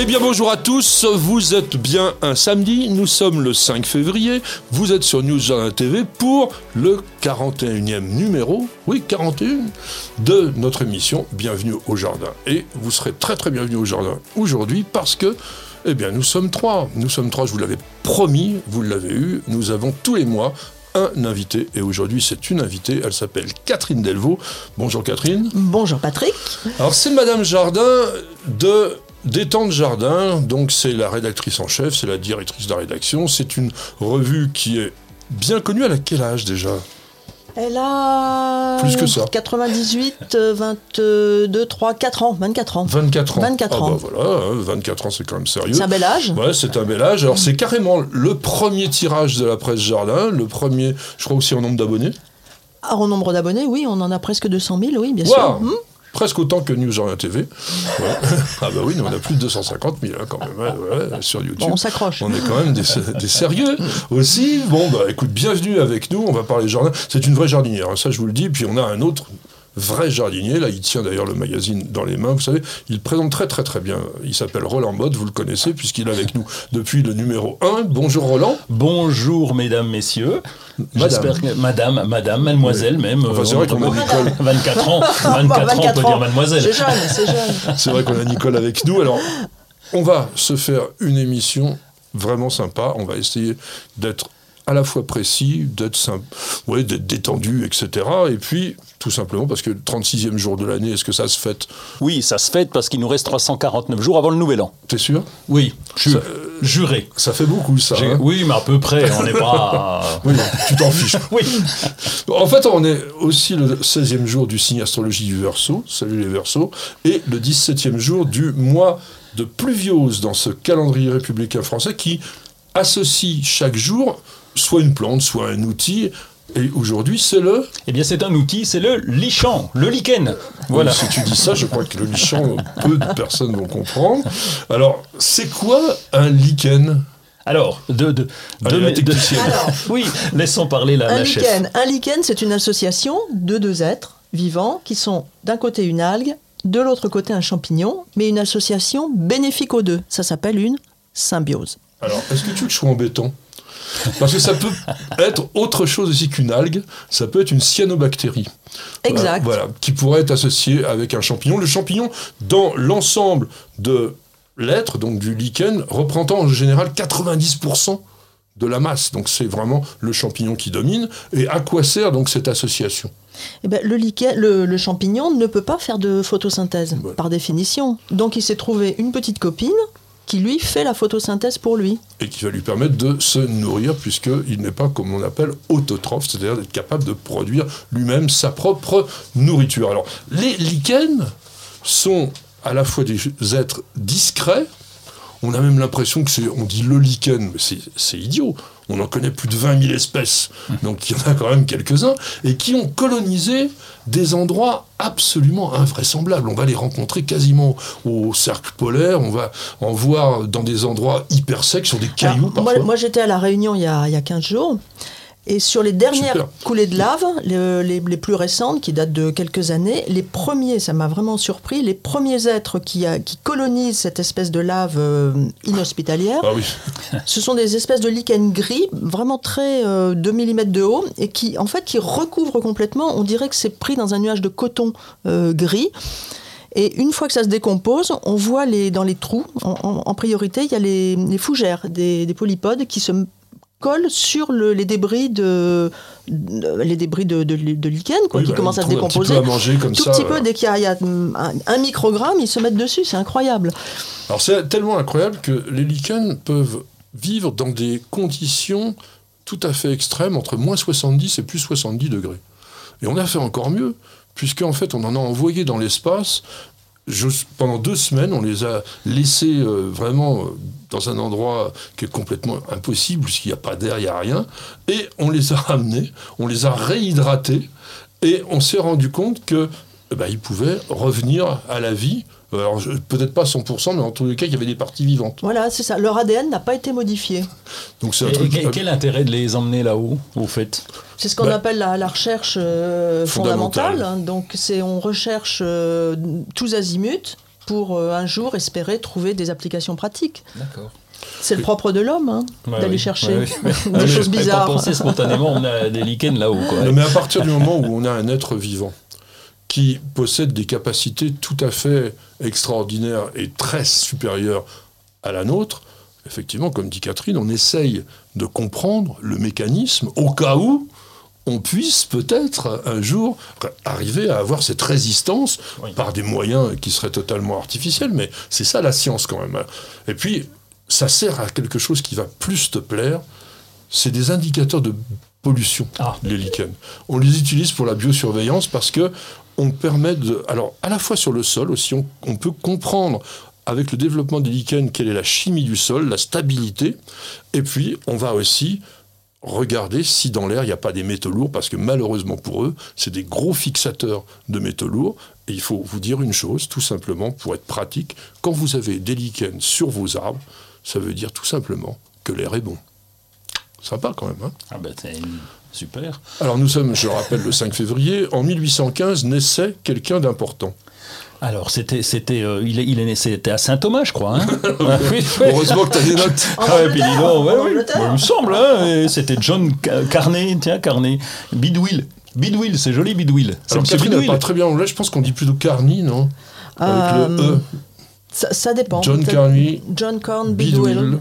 Eh bien bonjour à tous, vous êtes bien un samedi, nous sommes le 5 février, vous êtes sur News TV pour le 41e numéro, oui 41, de notre émission Bienvenue au Jardin. Et vous serez très très bienvenue au Jardin aujourd'hui parce que, eh bien nous sommes trois, nous sommes trois, je vous l'avais promis, vous l'avez eu, nous avons tous les mois un invité et aujourd'hui c'est une invitée, elle s'appelle Catherine Delvaux. Bonjour Catherine. Bonjour Patrick. Alors c'est Madame Jardin de Détente Jardin, donc c'est la rédactrice en chef, c'est la directrice de la rédaction. C'est une revue qui est bien connue. À quel âge déjà? Elle a. Plus que ça. 98, 22, 3, 4 ans. 24 ans. 24 ans. 24 ah ans. Bah voilà, 24 ans, c'est quand même sérieux. C'est un bel âge. Ouais, c'est un bel âge. Alors, c'est carrément le premier tirage de la presse Jardin, le premier, je crois aussi en nombre d'abonnés. Ah, en nombre d'abonnés, oui, on en a presque 200 000, oui, bien Wow. sûr. Hmm Presque autant que News Jardin TV. Ouais. ah bah oui, nous, on a plus de 250 000 hein, quand même ouais, ouais, sur YouTube. Bon, on s'accroche. On est quand même des, des sérieux aussi. Bon, bah écoute, bienvenue avec nous. On va parler jardin. C'est une vraie jardinière, hein, ça je vous le dis. Puis on a un autre vrai jardinier. Là, il tient d'ailleurs le magazine dans les mains. Vous savez, il présente très très très bien. Il s'appelle Roland Mode, vous le connaissez, puisqu'il est avec nous depuis le numéro 1. Bonjour Roland. Bonjour mesdames, messieurs. Madame. J'espère que madame, madame, mademoiselle même. Enfin, c'est euh, vrai qu'on a Nicole. 24 ans, 24, ans, on 24 peut dire mademoiselle. C'est jeune, c'est jeune. C'est vrai qu'on a Nicole avec nous. Alors, on va se faire une émission vraiment sympa. On va essayer d'être à la fois précis, d'être simple, ouais, d'être détendu, etc. Et puis, tout simplement, parce que le 36e jour de l'année, est-ce que ça se fête? Oui, ça se fête parce qu'il nous reste 349 jours avant le nouvel an. T'es sûr? Oui, ju- Ça, juré. Ça fait beaucoup, ça. Hein Oui, mais à peu près, on n'est pas... Oui, tu t'en fiches. oui, En fait, on est aussi le 16e jour du signe astrologie du Verseau, salut les Verseaux, et le 17e jour du mois de pluviose dans ce calendrier républicain français qui associe chaque jour soit une plante, soit un outil. Et aujourd'hui, c'est le. eh bien c'est un outil, c'est le lichan, le lichen. Voilà. Si tu dis ça, je crois que le lichan, peu de personnes vont comprendre. Alors, c'est quoi un lichen? Alors, de... de, Allez, de- la de- technicienne. Alors, oui, laissons parler la, un la chef. lichen. Un lichen, c'est une association de deux êtres vivants qui sont d'un côté une algue, de l'autre côté un champignon, mais une association bénéfique aux deux. Ça s'appelle une symbiose. Alors, est-ce que tu veux que je sois embêtant? Parce que ça peut être autre chose aussi qu'une algue, ça peut être une cyanobactérie. Exact. Voilà, voilà, qui pourrait être associée avec un champignon. Le champignon, dans l'ensemble de l'être, donc du lichen, représentant en général 90% de la masse. Donc c'est vraiment le champignon qui domine. Et à quoi sert donc cette association? Eh ben, le, lichen- le, le champignon ne peut pas faire de photosynthèse, Voilà. par définition. Donc il s'est trouvé une petite copine qui lui fait la photosynthèse pour lui. et qui va lui permettre de se nourrir puisqu'il n'est pas comme on appelle autotrophe, c'est-à-dire d'être capable de produire lui-même sa propre nourriture. Alors, les lichens sont à la fois des êtres discrets, on a même l'impression que c'est, on dit le lichen, mais c'est, c'est idiot. On en connaît plus de 20 000 espèces, donc il y en a quand même quelques-uns, et qui ont colonisé des endroits absolument invraisemblables. On va les rencontrer quasiment au cercle polaire, on va en voir dans des endroits hyper secs, sur des cailloux Alors, moi, parfois. moi, j'étais à La Réunion il y, a, il y a 15 jours. Et sur les dernières Super. coulées de lave, les, les- les plus récentes, qui datent de quelques années, les premiers, ça m'a vraiment surpris, les premiers êtres qui, a- qui colonisent cette espèce de lave euh, inhospitalière, Ah oui, ce sont des espèces de lichens gris, vraiment très 2 mm de haut, et qui, en fait, qui recouvrent complètement, on dirait que c'est pris dans un nuage de coton euh, gris. Et une fois que ça se décompose, on voit les, dans les trous, en, en- en priorité, il y a les, les fougères des, des polypodes qui se collent sur le- les débris de, de- les débris de, de, de lichen, quoi, Oui, qui bah, commencent à se un petit décomposer. peu à manger comme Tout ça, petit peu, dès qu'il y a, il y a, un, un microgramme, ils se mettent dessus, c'est incroyable. Alors c'est tellement incroyable que les lichens peuvent vivre dans des conditions tout à fait extrêmes, entre moins 70 et plus 70 degrés. Et on a fait encore mieux, puisqu'en fait on en a envoyé dans l'espace pendant deux semaines, on les a laissés euh, vraiment euh, dans un endroit qui est complètement impossible, puisqu'il n'y a pas d'air, il n'y a rien. Et on les a ramenés, on les a réhydratés, et on s'est rendu compte que eh ben, pouvaient revenir à la vie. Alors, peut-être pas 100%, mais en tous les cas, il y avait des parties vivantes. Voilà, c'est ça. Leur ADN n'a pas été modifié. Donc c'est un Et, truc. et quel intérêt de les emmener là-haut, au fait? C'est ce qu'on Bah, appelle la, la recherche euh, fondamentale. fondamentale. Donc, c'est on recherche euh, tous azimuts pour euh, un jour espérer trouver des applications pratiques. D'accord. C'est le propre de l'homme, hein, d'aller chercher des choses Pas bizarres. penser spontanément, on a des lichens là-haut. Quoi. Non, mais à partir du moment où on a un être vivant qui possède des capacités tout à fait extraordinaires et très supérieures à la nôtre, effectivement, comme dit Catherine, on essaye de comprendre le mécanisme au cas où on puisse peut-être un jour arriver à avoir cette résistance Oui. par des moyens qui seraient totalement artificiels, mais c'est ça la science quand même. Et puis, ça sert à quelque chose qui va plus te plaire, c'est des indicateurs de pollution, Ah. les lichens. On les utilise pour la biosurveillance parce que on permet de... Alors, à la fois sur le sol aussi, on, peut comprendre avec le développement des lichens quelle est la chimie du sol, la stabilité, et puis on va aussi regarder si dans l'air il n'y a pas des métaux lourds, parce que malheureusement pour eux, c'est des gros fixateurs de métaux lourds. Et il faut vous dire une chose, tout simplement, pour être pratique, quand vous avez des lichens sur vos arbres, ça veut dire tout simplement que l'air est bon. Sympa quand même, hein Ah ben, c'est super. Alors nous sommes, je rappelle, le 5 février. En 1815 naissait quelqu'un d'important. Alors, c'était, c'était, euh, il, est, il est né, c'était à Saint-Thomas, je crois. Hein Ah, oui, oui. Heureusement que tu as des notes. Ah ouais, puis dis donc, ouais, oui. Bon, il me semble, hein, et c'était John Ca- Carney, tiens, Carney. Bidwill. Bidwill, c'est joli, Bidwill. C'est Alors Catherine n'a Bidwill. pas très bien anglais, je pense qu'on dit plutôt Carney, non? Avec le Euh, E. Ça, ça dépend. John Carney, John Corn Bidwill.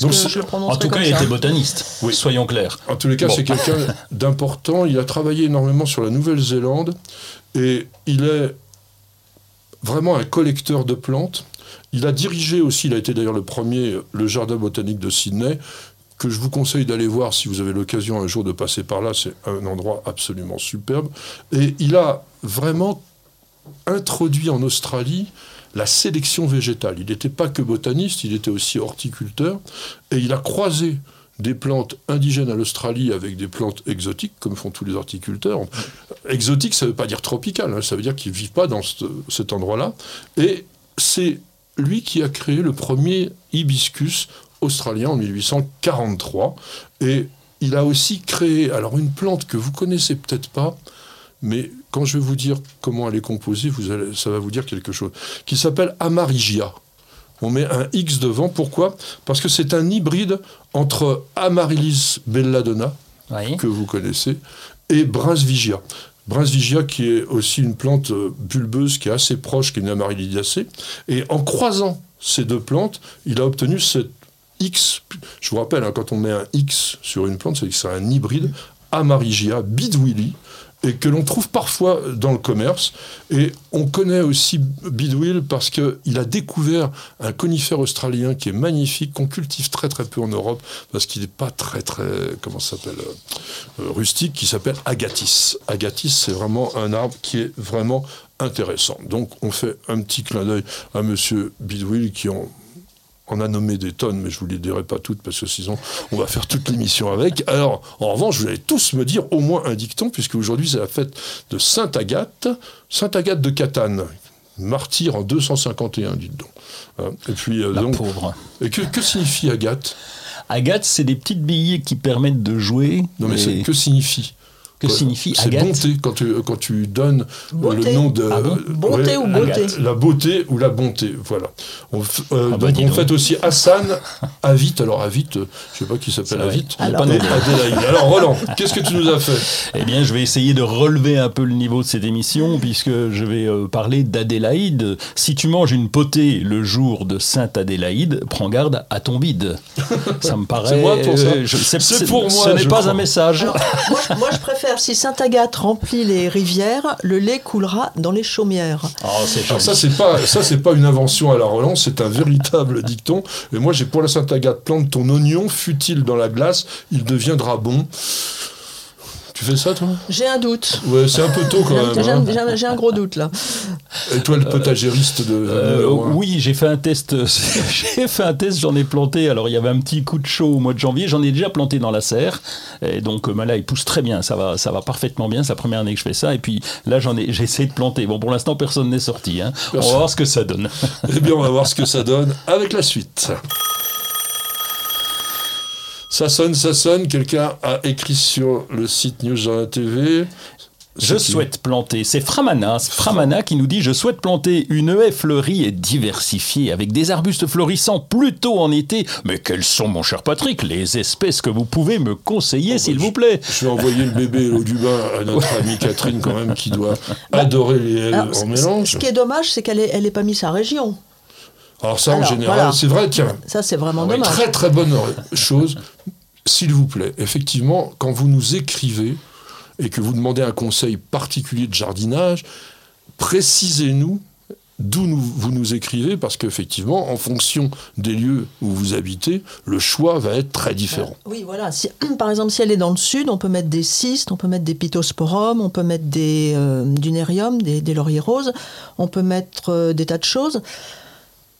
Donc que c'est- je le En tout cas, il ça. était botaniste, Oui. soyons clairs. En tous les cas, Bon. c'est quelqu'un d'important. Il a travaillé énormément sur la Nouvelle-Zélande et il est vraiment un collecteur de plantes. Il a dirigé aussi, il a été d'ailleurs le premier, le jardin botanique de Sydney, que je vous conseille d'aller voir si vous avez l'occasion un jour de passer par là. C'est un endroit absolument superbe. Et il a vraiment introduit en Australie la sélection végétale. Il n'était pas que botaniste, il était aussi horticulteur, et il a croisé des plantes indigènes à l'Australie avec des plantes exotiques, comme font tous les horticulteurs. Exotique, ça ne veut pas dire tropical, hein, ça veut dire qu'ils ne vivent pas dans ce- cet endroit-là. Et c'est lui qui a créé le premier hibiscus australien en 1843. Et il a aussi créé, alors une plante que vous connaissez peut-être pas, mais quand je vais vous dire comment elle est composée, vous allez, ça va vous dire quelque chose, qui s'appelle Amarigia. On met un X devant, pourquoi? Parce que c'est un hybride entre Amaryllis belladonna, Oui. que vous connaissez, et Brunsvigia. Brunsvigia qui est aussi une plante euh, bulbeuse qui est assez proche qu'une Amaryllidiacée. Et en croisant ces deux plantes, il a obtenu cette X. Je vous rappelle, hein, quand on met un X sur une plante, c'est que c'est un hybride Amarigia bidwilli et que l'on trouve parfois dans le commerce. Et on connaît aussi Bidwill parce qu'il a découvert un conifère australien qui est magnifique, qu'on cultive très très peu en Europe, parce qu'il n'est pas très très, comment ça s'appelle, euh, euh, rustique, qui s'appelle Agathis. Agathis, c'est vraiment un arbre qui est vraiment intéressant. Donc on fait un petit clin d'œil à monsieur Bidwill qui en on a nommé des tonnes, mais je vous les dirai pas toutes parce que sinon on va faire toute l'émission avec. Alors, en revanche, vous allez tous me dire au moins un dicton, puisque aujourd'hui c'est la fête de Sainte Agathe, Sainte Agathe de Catane, martyr en 251, dites donc. Hein, Et puis, euh, La donc, pauvre. et que, que signifie Agathe? Agathe, c'est des petites billes qui permettent de jouer. Non, mais c'est- que signifie que Ouais, signifie C'est Agathe bonté quand tu, quand tu donnes euh, Beauté. le nom de Ah bon Bonté ou beauté. La beauté ou la bonté, voilà. On, euh, Ah bah, donc on donc. aussi Hassan, Avit. Alors Avit, euh, je sais pas qui s'appelle C'est. Avit. Alors- Pas Alors- Roland, qu'est-ce que tu nous as fait? Eh bien, je vais essayer de relever un peu le niveau de cette émission, puisque je vais euh, parler d'Adélaïde. Si tu manges une potée le jour de Sainte Adélaïde, prends garde à ton bide. Ça me paraît. C'est moi pour ça euh, je- C'est pour moi, Ce n'est pas crois. un message. Alors, moi, je- moi, je préfère, si Sainte-Agathe remplit les rivières, le lait coulera dans les chaumières. Oh, Alors joli. ça c'est pas ça c'est pas une invention à la Roland, c'est un véritable dicton. Et moi j'ai pour la Sainte Agathe plante ton oignon, fut-il dans la glace, il deviendra bon. Tu fais ça, toi? J'ai un doute. Ouais, c'est un peu tôt quand même. J'ai hein. un, j'ai un- j'ai un gros doute là. Et toi, le potagériste de. Euh, oui, j'ai fait un test. j'ai fait un test, j'en ai planté. Alors il y avait un petit coup de chaud au mois de janvier. J'en ai déjà planté dans la serre. Et donc euh, ben là, il pousse très bien. Ça va, ça va parfaitement bien. C'est la première année que je fais ça. Et puis là, j'en ai, j'ai essayé de planter. Bon, pour l'instant, personne n'est sorti. hein. On va voir ce que ça donne. Eh bien, on va voir ce que ça donne avec la suite. Ça sonne, ça sonne. Quelqu'un a écrit sur le site News Journal TV. Je souhaite planter. C'est Framana. C'est Framana qui nous dit Je souhaite planter une haie fleurie et diversifiée avec des arbustes florissants plutôt en été. Mais quelles sont, mon cher Patrick, les espèces que vous pouvez me conseiller, s'il vous plaît Je vais envoyer le bébé et l'eau du bain à notre amie Catherine, quand même, qui doit adorer les haies Alors, en mélange. Ce qui est dommage, c'est qu'elle elle est pas mise sa région. Alors, ça, en général, voilà. c'est vrai, tiens. Ça, c'est vraiment dommage. Très très bonne chose. S'il vous plaît, effectivement, quand vous nous écrivez et que vous demandez un conseil particulier de jardinage, précisez-nous d'où nous- vous nous écrivez, parce qu'effectivement, en fonction des lieux où vous habitez, le choix va être très différent. Oui, voilà. Si- par exemple, si elle est dans le sud, on peut mettre des cystes, on peut mettre des pittosporums, on peut mettre des, euh, du nérium, des, des lauriers roses, on peut mettre euh, des tas de choses,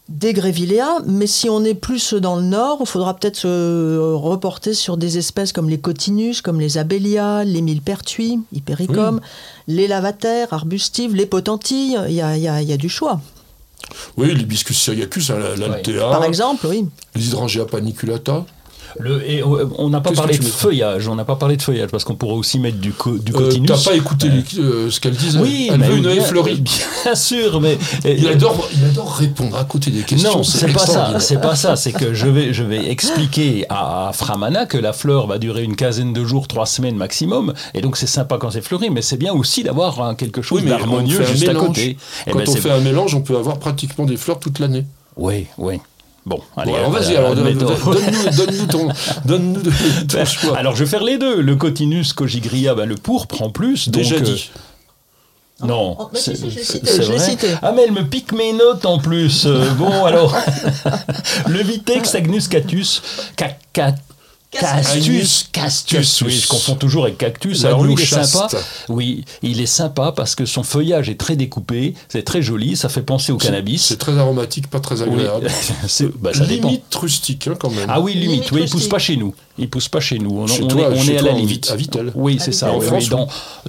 des grevilleas. Mais si on est plus dans le nord, il faudra peut-être se reporter sur des espèces comme les cotinus, comme les abélias, les millepertuis, hypericum, les lavataires, arbustives, les potentilles. Il y a, y a- y a du choix. Oui, l'hibiscus syriacus, hein, la- l'altea, Par exemple, oui. l'hydrangea paniculata. Le- et, euh, on n'a pas parlé de feuillage, on n'a pas parlé de feuillage parce qu'on pourrait aussi mettre du, co- du Euh, cotinus. T'as pas écouté les- euh, ce qu'elle disait oui, Elle mais veut une bien, fleurie. bien sûr, mais Il adore, il adore répondre à côté des questions. non, c'est pas ça. C'est pas ça. C'est que je vais, je vais expliquer à, à Framana que la fleur va durer une quinzaine de jours, trois semaines maximum, et donc c'est sympa quand c'est fleuri, mais c'est bien aussi d'avoir hein, quelque chose Oui, d'harmonieux juste à côté. Eh Quand ben, on fait un mélange, on peut avoir pratiquement des fleurs toute l'année. Oui, oui. Bon, allez. Bon, alors euh, vas-y, alors donne- donne-nous ton, donne-nous de- ton choix. Alors je vais faire les deux. Le cotinus cogigria, ben, le pourpre en plus. Déjà donc, euh, dit. Non, Oh, c'est vrai. Ah mais elle me pique mes notes en plus. Euh, bon alors, le Vitex agnus catus, ca- ca- Castus, Castus, oui, je confonds toujours avec cactus. Alors lui, il est sympa. Oui, il est sympa parce que son feuillage est très découpé, c'est très joli, ça fait penser au cannabis. C'est très aromatique, pas très Oui, agréable. c'est- bah, ça dépend. Limite rustique, hein, quand même. Ah oui, limite, Limite oui, il pousse pas chez nous. Il pousse pas chez nous. On, Chez on toi- est, on chez est à toi, la limite. À Vittel. Oui, c'est ça. En oui, France, mais dans,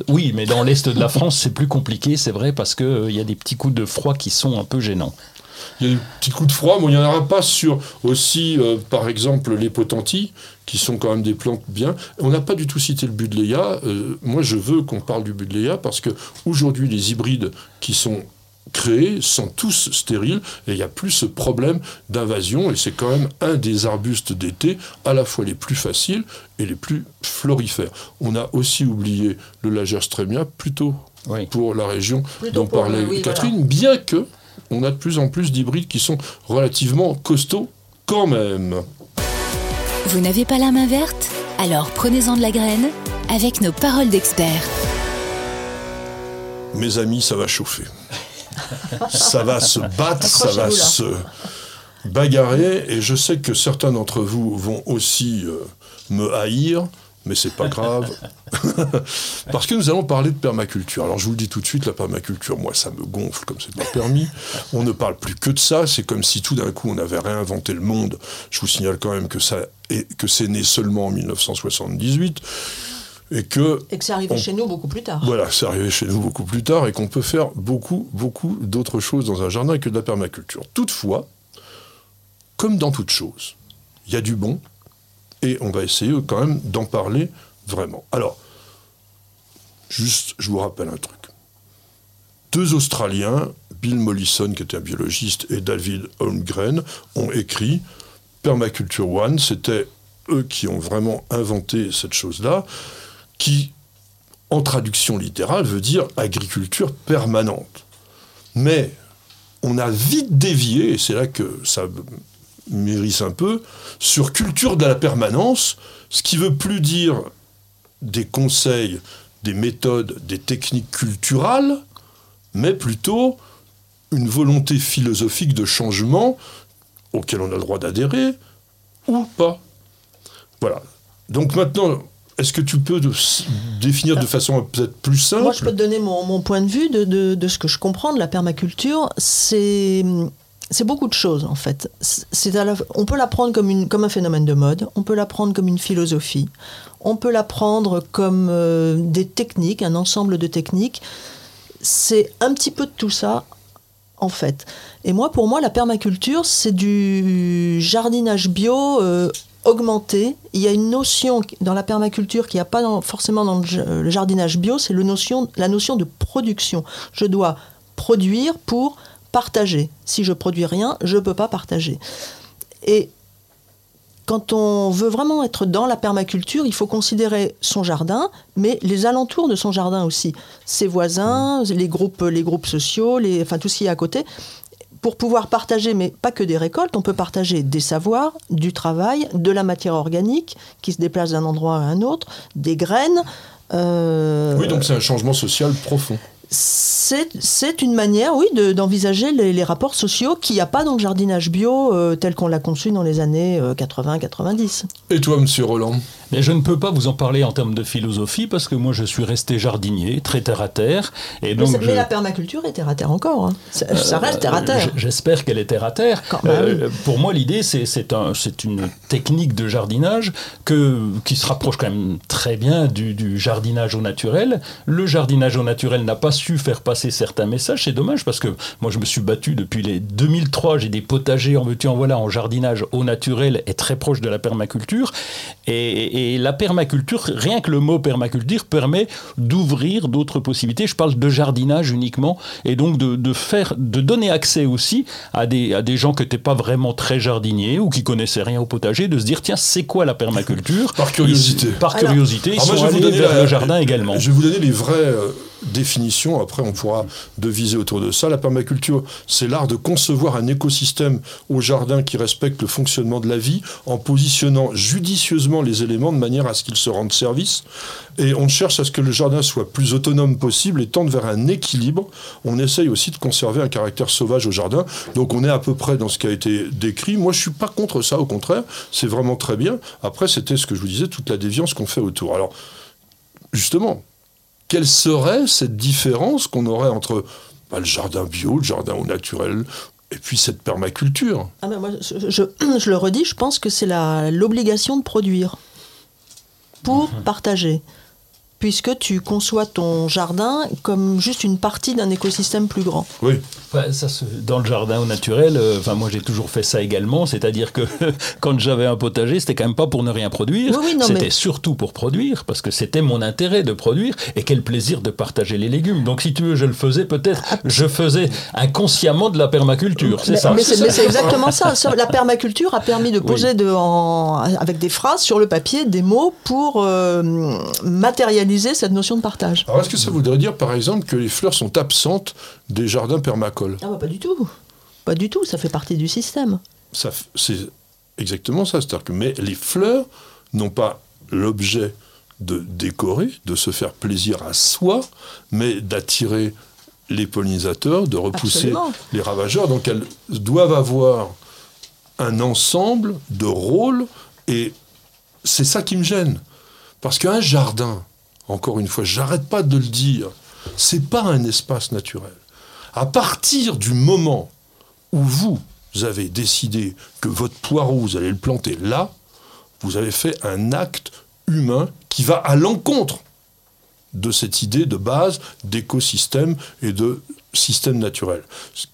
oui, mais dans l'est de la France, c'est plus compliqué, c'est vrai, parce que euh, il y a des petits coups de froid qui sont un peu gênants. Il y a des petits coups de froid, mais il n'y en aura pas sur aussi, euh, par exemple, les potentilles, qui sont quand même des plantes bien. On n'a pas du tout cité le budléia. Euh, moi, je veux qu'on parle du budléia parce que aujourd'hui, les hybrides qui sont créés sont tous stériles et il n'y a plus ce problème d'invasion et c'est quand même un des arbustes d'été à la fois les plus faciles et les plus florifères. On a aussi oublié le Lagerstremia plutôt Oui. pour la région Plutôt dont parlait oui, Catherine, bien que on a de plus en plus d'hybrides qui sont relativement costauds quand même. Vous n'avez pas la main verte? Alors prenez-en de la graine avec nos paroles d'experts. Mes amis, ça va chauffer. ça va se battre, ça va se bagarrer, et je sais que certains d'entre vous vont aussi euh, me haïr, mais c'est pas grave. Parce que nous allons parler de permaculture. Alors je vous le dis tout de suite, la permaculture, moi, ça me gonfle comme c'est pas permis. On ne parle plus que de ça. C'est comme si tout d'un coup on avait réinventé le monde. Je vous signale quand même que ça est, que c'est né seulement en 1978 et que Et que c'est arrivé On- chez nous beaucoup plus tard. voilà, c'est arrivé chez nous beaucoup plus tard et qu'on peut faire beaucoup, beaucoup d'autres choses dans un jardin que de la permaculture. Toutefois, comme dans toute chose, il y a du bon et on va essayer quand même d'en parler vraiment. Alors, juste, je vous rappelle un truc. Deux Australiens, Bill Mollison, qui était un biologiste, et David Holmgren, ont écrit Permaculture One. C'était eux qui ont vraiment inventé cette chose-là, qui en traduction littérale, veut dire agriculture permanente. Mais on a vite dévié, et c'est là que ça mérisse un peu, sur culture de la permanence, ce qui veut plus dire des conseils, des méthodes, des techniques culturales, mais plutôt une volonté philosophique de changement auquel on a le droit d'adhérer ou pas. Voilà. Donc maintenant, est-ce que tu peux définir de façon peut-être plus simple? Moi, je peux te donner mon, point de vue de, de- de ce que je comprends de la permaculture. C'est c'est beaucoup de choses en fait. C'est on peut la prendre comme, une, comme un phénomène de mode, on peut la prendre comme une philosophie, on peut la prendre comme euh, des techniques, un ensemble de techniques. C'est un petit peu de tout ça en fait. Et moi, pour moi, la permaculture, c'est du jardinage bio euh, augmenté. Il y a une notion dans la permaculture qu'il n'y a pas forcément dans le ja- le jardinage bio, c'est notion, la notion de production. Je dois produire pour partager. Si je produis rien, je ne peux pas partager. Et quand on veut vraiment être dans la permaculture, il faut considérer son jardin, mais les alentours de son jardin aussi. Ses voisins, les groupes, les groupes sociaux, enfin tout ce qui est à côté. Pour pouvoir partager, mais pas que des récoltes, on peut partager des savoirs, du travail, de la matière organique qui se déplace d'un endroit à un autre, des graines. euh, Oui, donc c'est un changement social profond. C'est c'est une manière, oui, de- d'envisager les, les rapports sociaux qu'il n'y a pas dans le jardinage bio euh, tel qu'on l'a conçu dans les années 80-90. Et toi, monsieur Roland? Mais je ne peux pas vous en parler en termes de philosophie parce que moi je suis resté jardinier, très terre à terre. Et Mais, donc c'est- je- mais la permaculture est terre à terre encore. hein. Ça, ça reste terre à Euh, terre. J'espère qu'elle est terre à terre. Quand même. Euh, pour moi, l'idée, c'est c'est un, c'est une technique de jardinage que, qui se rapproche quand même très bien du, du jardinage au naturel. Le jardinage au naturel n'a pas su faire passer certains messages. C'est dommage parce que moi, je me suis battu depuis les 2003. J'ai des potagers en veux-tu, en voilà, en jardinage au naturel et très proche de la permaculture. Et, et la permaculture, rien que le mot permaculture permet d'ouvrir d'autres possibilités. Je parle de jardinage uniquement et donc de, de faire, de donner accès aussi à des, à des gens qui n'étaient pas vraiment très jardiniers ou qui connaissaient rien au potager, de se dire tiens, c'est quoi la permaculture? Par curiosité. Ils- par Alors- curiosité, ils Alors moi, sont je vais vous allés donner vers la- le jardin également. Je vais vous donner les vraies euh, définitions. Après, on pourra deviser autour de ça. La permaculture, c'est l'art de concevoir un écosystème au jardin qui respecte le fonctionnement de la vie en positionnant judicieusement les éléments de manière à ce qu'ils se rendent service. Et on cherche à ce que le jardin soit plus autonome possible et tende vers un équilibre. On essaye aussi de conserver un caractère sauvage au jardin. Donc on est à peu près dans ce qui a été décrit. Moi, je suis pas contre ça, au contraire. C'est vraiment très bien. Après, c'était ce que je vous disais, toute la déviance qu'on fait autour. Alors, justement, quelle serait cette différence qu'on aurait entre bah, le jardin bio, le jardin au naturel, et puis cette permaculture? Ah ben moi, je, je- je le redis, je pense que c'est l'obligation de produire pour Mhm. partager. Puisque tu conçois ton jardin comme juste une partie d'un écosystème plus grand. Oui. Ouais, ça se- dans le jardin au naturel, euh, enfin moi j'ai toujours fait ça également, c'est-à-dire que quand j'avais un potager, c'était quand même pas pour ne rien produire, Oui, oui, non, c'était mais- surtout pour produire, parce que c'était mon intérêt de produire, et quel plaisir de partager les légumes. Donc si tu veux, je le faisais peut-être, je faisais inconsciemment de la permaculture, c'est ça. mais c'est exactement ça. La permaculture a permis de poser de- en- avec des phrases sur le papier des mots pour euh, matérialiser cette notion de partage. Alors est-ce que ça voudrait dire par exemple que les fleurs sont absentes des jardins permacoles? Ah bah pas du tout. Pas du tout, ça fait partie du système. Ça C'est exactement ça. C'est-à-dire que mais les fleurs n'ont pas l'objet de décorer, de se faire plaisir à soi, mais d'attirer les pollinisateurs, de repousser Absolument. les ravageurs. Donc elles doivent avoir un ensemble de rôles et c'est ça qui me gêne. Parce qu'un jardin, encore une fois, j'arrête pas de le dire, c'est pas un espace naturel. À partir du moment où vous avez décidé que votre poireau, vous allez le planter là, vous avez fait un acte humain qui va à l'encontre de cette idée de base d'écosystème et de système naturel.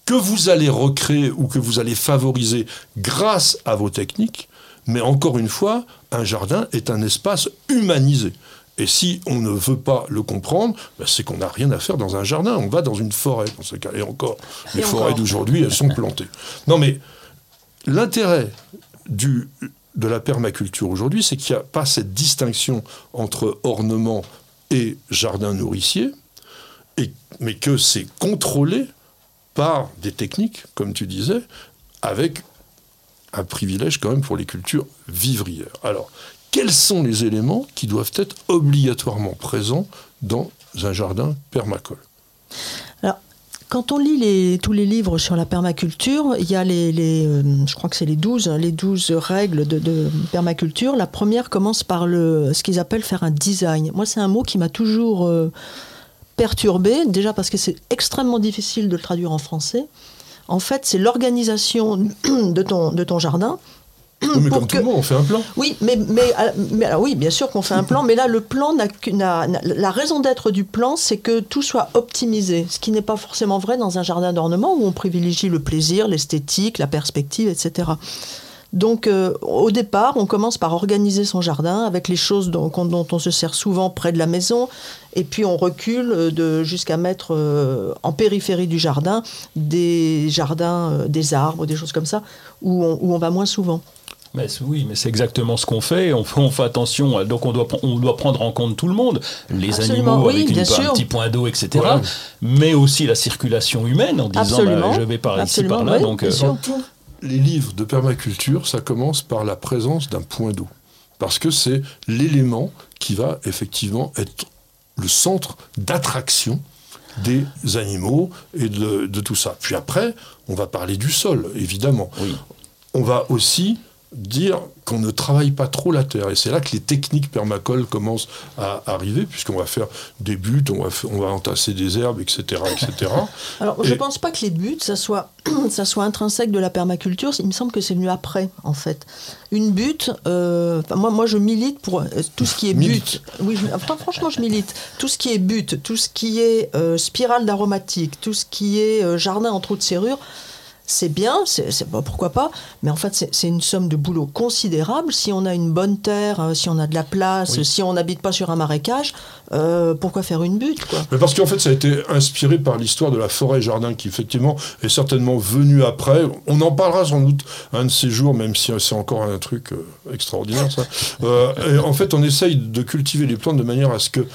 Que vous allez recréer ou que vous allez favoriser grâce à vos techniques, mais encore une fois, un jardin est un espace humanisé. Et si on ne veut pas le comprendre, ben, c'est qu'on n'a rien à faire dans un jardin. On va dans une forêt, dans ce cas. Et encore, les forêts d'aujourd'hui, elles sont plantées. Non, mais l'intérêt du, de la permaculture aujourd'hui, c'est qu'il n'y a pas cette distinction entre ornement et jardin nourricier, et, mais que c'est contrôlé par des techniques, comme tu disais, avec un privilège quand même pour les cultures vivrières. Alors, quels sont les éléments qui doivent être obligatoirement présents dans un jardin permacole quand on lit tous les livres sur la permaculture, il y a les, euh, je crois que c'est les 12, les 12 règles de, permaculture. La première commence par ce qu'ils appellent faire un design. Moi, c'est un mot qui m'a toujours euh, perturbé, déjà parce que c'est extrêmement difficile de le traduire en français. En fait, c'est l'organisation de ton jardin Oui, mais pour comme tout le monde, on fait un plan. Oui, mais, mais, euh, mais alors oui, bien sûr qu'on fait un plan, mais là, le plan n'a qu'une- la raison d'être du plan, c'est que tout soit optimisé, ce qui n'est pas forcément vrai dans un jardin d'ornement où on privilégie le plaisir, l'esthétique, la perspective, etc. Donc, euh, au départ, on commence par organiser son jardin avec les choses dont on se sert souvent près de la maison, et puis on recule euh, de, jusqu'à mettre euh, en périphérie du jardin des jardins, euh, des arbres, des choses comme ça, où on, où on va moins souvent. Mais oui, mais c'est exactement ce qu'on fait. On, fait. on fait attention. Donc on doit, on doit prendre en compte tout le monde, les Absolument, animaux oui, avec une- un petit point d'eau, etc. Mais aussi la circulation humaine en disant Absolument. bah, je vais par ici, par là. oui, donc. Les livres de permaculture, ça commence par la présence d'un point d'eau. Parce que c'est l'élément qui va effectivement être le centre d'attraction des animaux et de, de tout ça. Puis après, on va parler du sol, évidemment. Oui. On va aussi dire qu'on ne travaille pas trop la terre. Et c'est là que les techniques permacoles commencent à arriver, puisqu'on va faire des buttes, on va, on va entasser des herbes, etc. etc. Alors, je ne pense pas que les buts, ça soit, ça soit intrinsèque de la permaculture. Il me semble que c'est venu après, en fait. Une butte, euh, moi, moi, je milite pour euh, tout ce qui est butte. Oui, je- enfin, franchement, je milite. Tout ce qui est butte, tout ce qui est euh, spirale d'aromatique, tout ce qui est euh, jardin en trou de serrure, c'est bien, c'est, bah, pourquoi pas, mais en fait, c'est, une somme de boulot considérable. Si on a une bonne terre, euh, si on a de la place, Oui. si on n'habite pas sur un marécage, euh, pourquoi faire une butte, quoi? Mais parce qu'en fait, ça a été inspiré par l'histoire de la forêt-jardin qui, effectivement, est certainement venue après. On en parlera sans doute un de ces jours, même si c'est encore un truc euh, extraordinaire, ça. Et en fait, on essaye de cultiver les plantes de manière à ce que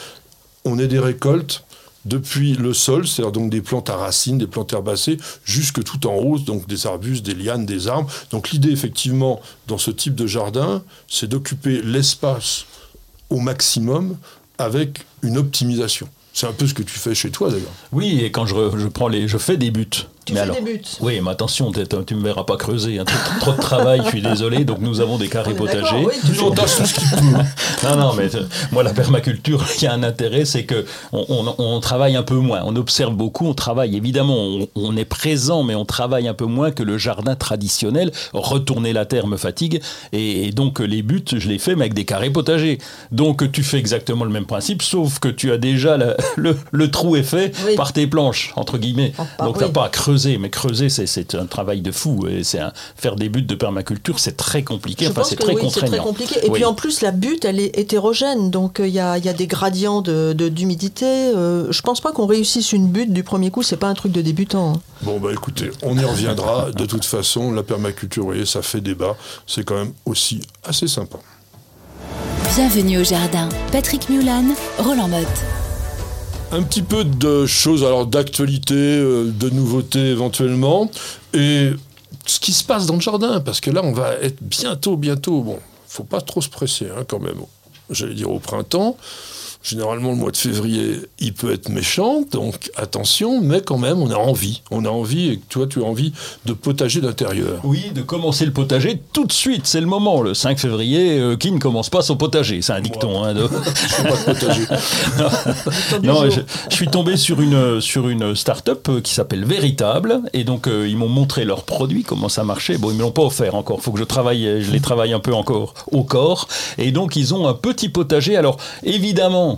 on ait des récoltes depuis le sol, c'est-à-dire donc des plantes à racines, des plantes herbacées, jusque tout en haut, donc des arbustes, des lianes, des arbres. Donc l'idée, effectivement, dans ce type de jardin, c'est d'occuper l'espace au maximum avec une optimisation. C'est un peu ce que tu fais chez toi, d'ailleurs. Oui, et quand je, je prends les, je fais des buts. Tu mais fais alors, des buts. Oui, mais attention, t'es- tu me verras pas creuser. hein. Trop, trop de travail, je suis désolé. Donc nous avons des carrés potagers. oui, J'entasse tout ce qui peut. Non, non, mais euh, moi, la permaculture, il y a un intérêt, c'est que on, on- on travaille un peu moins. On observe beaucoup, on travaille. Évidemment, on, on est présent, mais on travaille un peu moins que le jardin traditionnel. Retourner la terre me fatigue. Et, et donc, les buts, je les fais, mais avec des carrés potagers. Donc, tu fais exactement le même principe, sauf que tu as déjà la- le, le trou est fait Oui. par tes planches, entre guillemets. Ah, ah, donc, tu oui. pas à creuser. Mais creuser, c'est- un travail de fou. Et un- faire des buts de permaculture, c'est très compliqué. Je enfin, c'est très oui, contraignant. très compliqué. Et Oui. puis en plus, la butte, elle est hétérogène. Donc euh, il y, a, il y a des gradients de- de- d'humidité. Euh, je pense pas qu'on réussisse une butte du premier coup. C'est pas un truc de débutant. hein. Bon, bah écoutez, on y reviendra. De toute façon, la permaculture, vous voyez, ça fait débat. C'est quand même aussi assez sympa. Bienvenue au jardin. Patrick Mulan, Roland Motte. Un petit peu de choses, alors d'actualité, euh, de nouveautés éventuellement, et ce qui se passe dans le jardin, parce que là, on va être bientôt, bientôt, bon, faut pas trop se presser hein, quand même, j'allais dire au printemps. Généralement, le mois de février, il peut être méchant, donc attention, mais quand même, on a envie. On a envie, et toi, tu as envie de potager d'intérieur. Oui, de commencer le potager tout de suite, c'est le moment. Le 5 février, euh, qui ne commence pas son potager C'est un dicton. hein, de- Je pas de potager. non, je, je suis tombé sur une, sur une start-up euh, qui s'appelle Véritable. Et donc, euh, ils m'ont montré leurs produits, comment ça marchait. Bon, ils ne me l'ont pas offert encore. Il faut que je travaille, euh, je les travaille un peu encore au corps. Et donc, ils ont un petit potager. Alors, évidemment,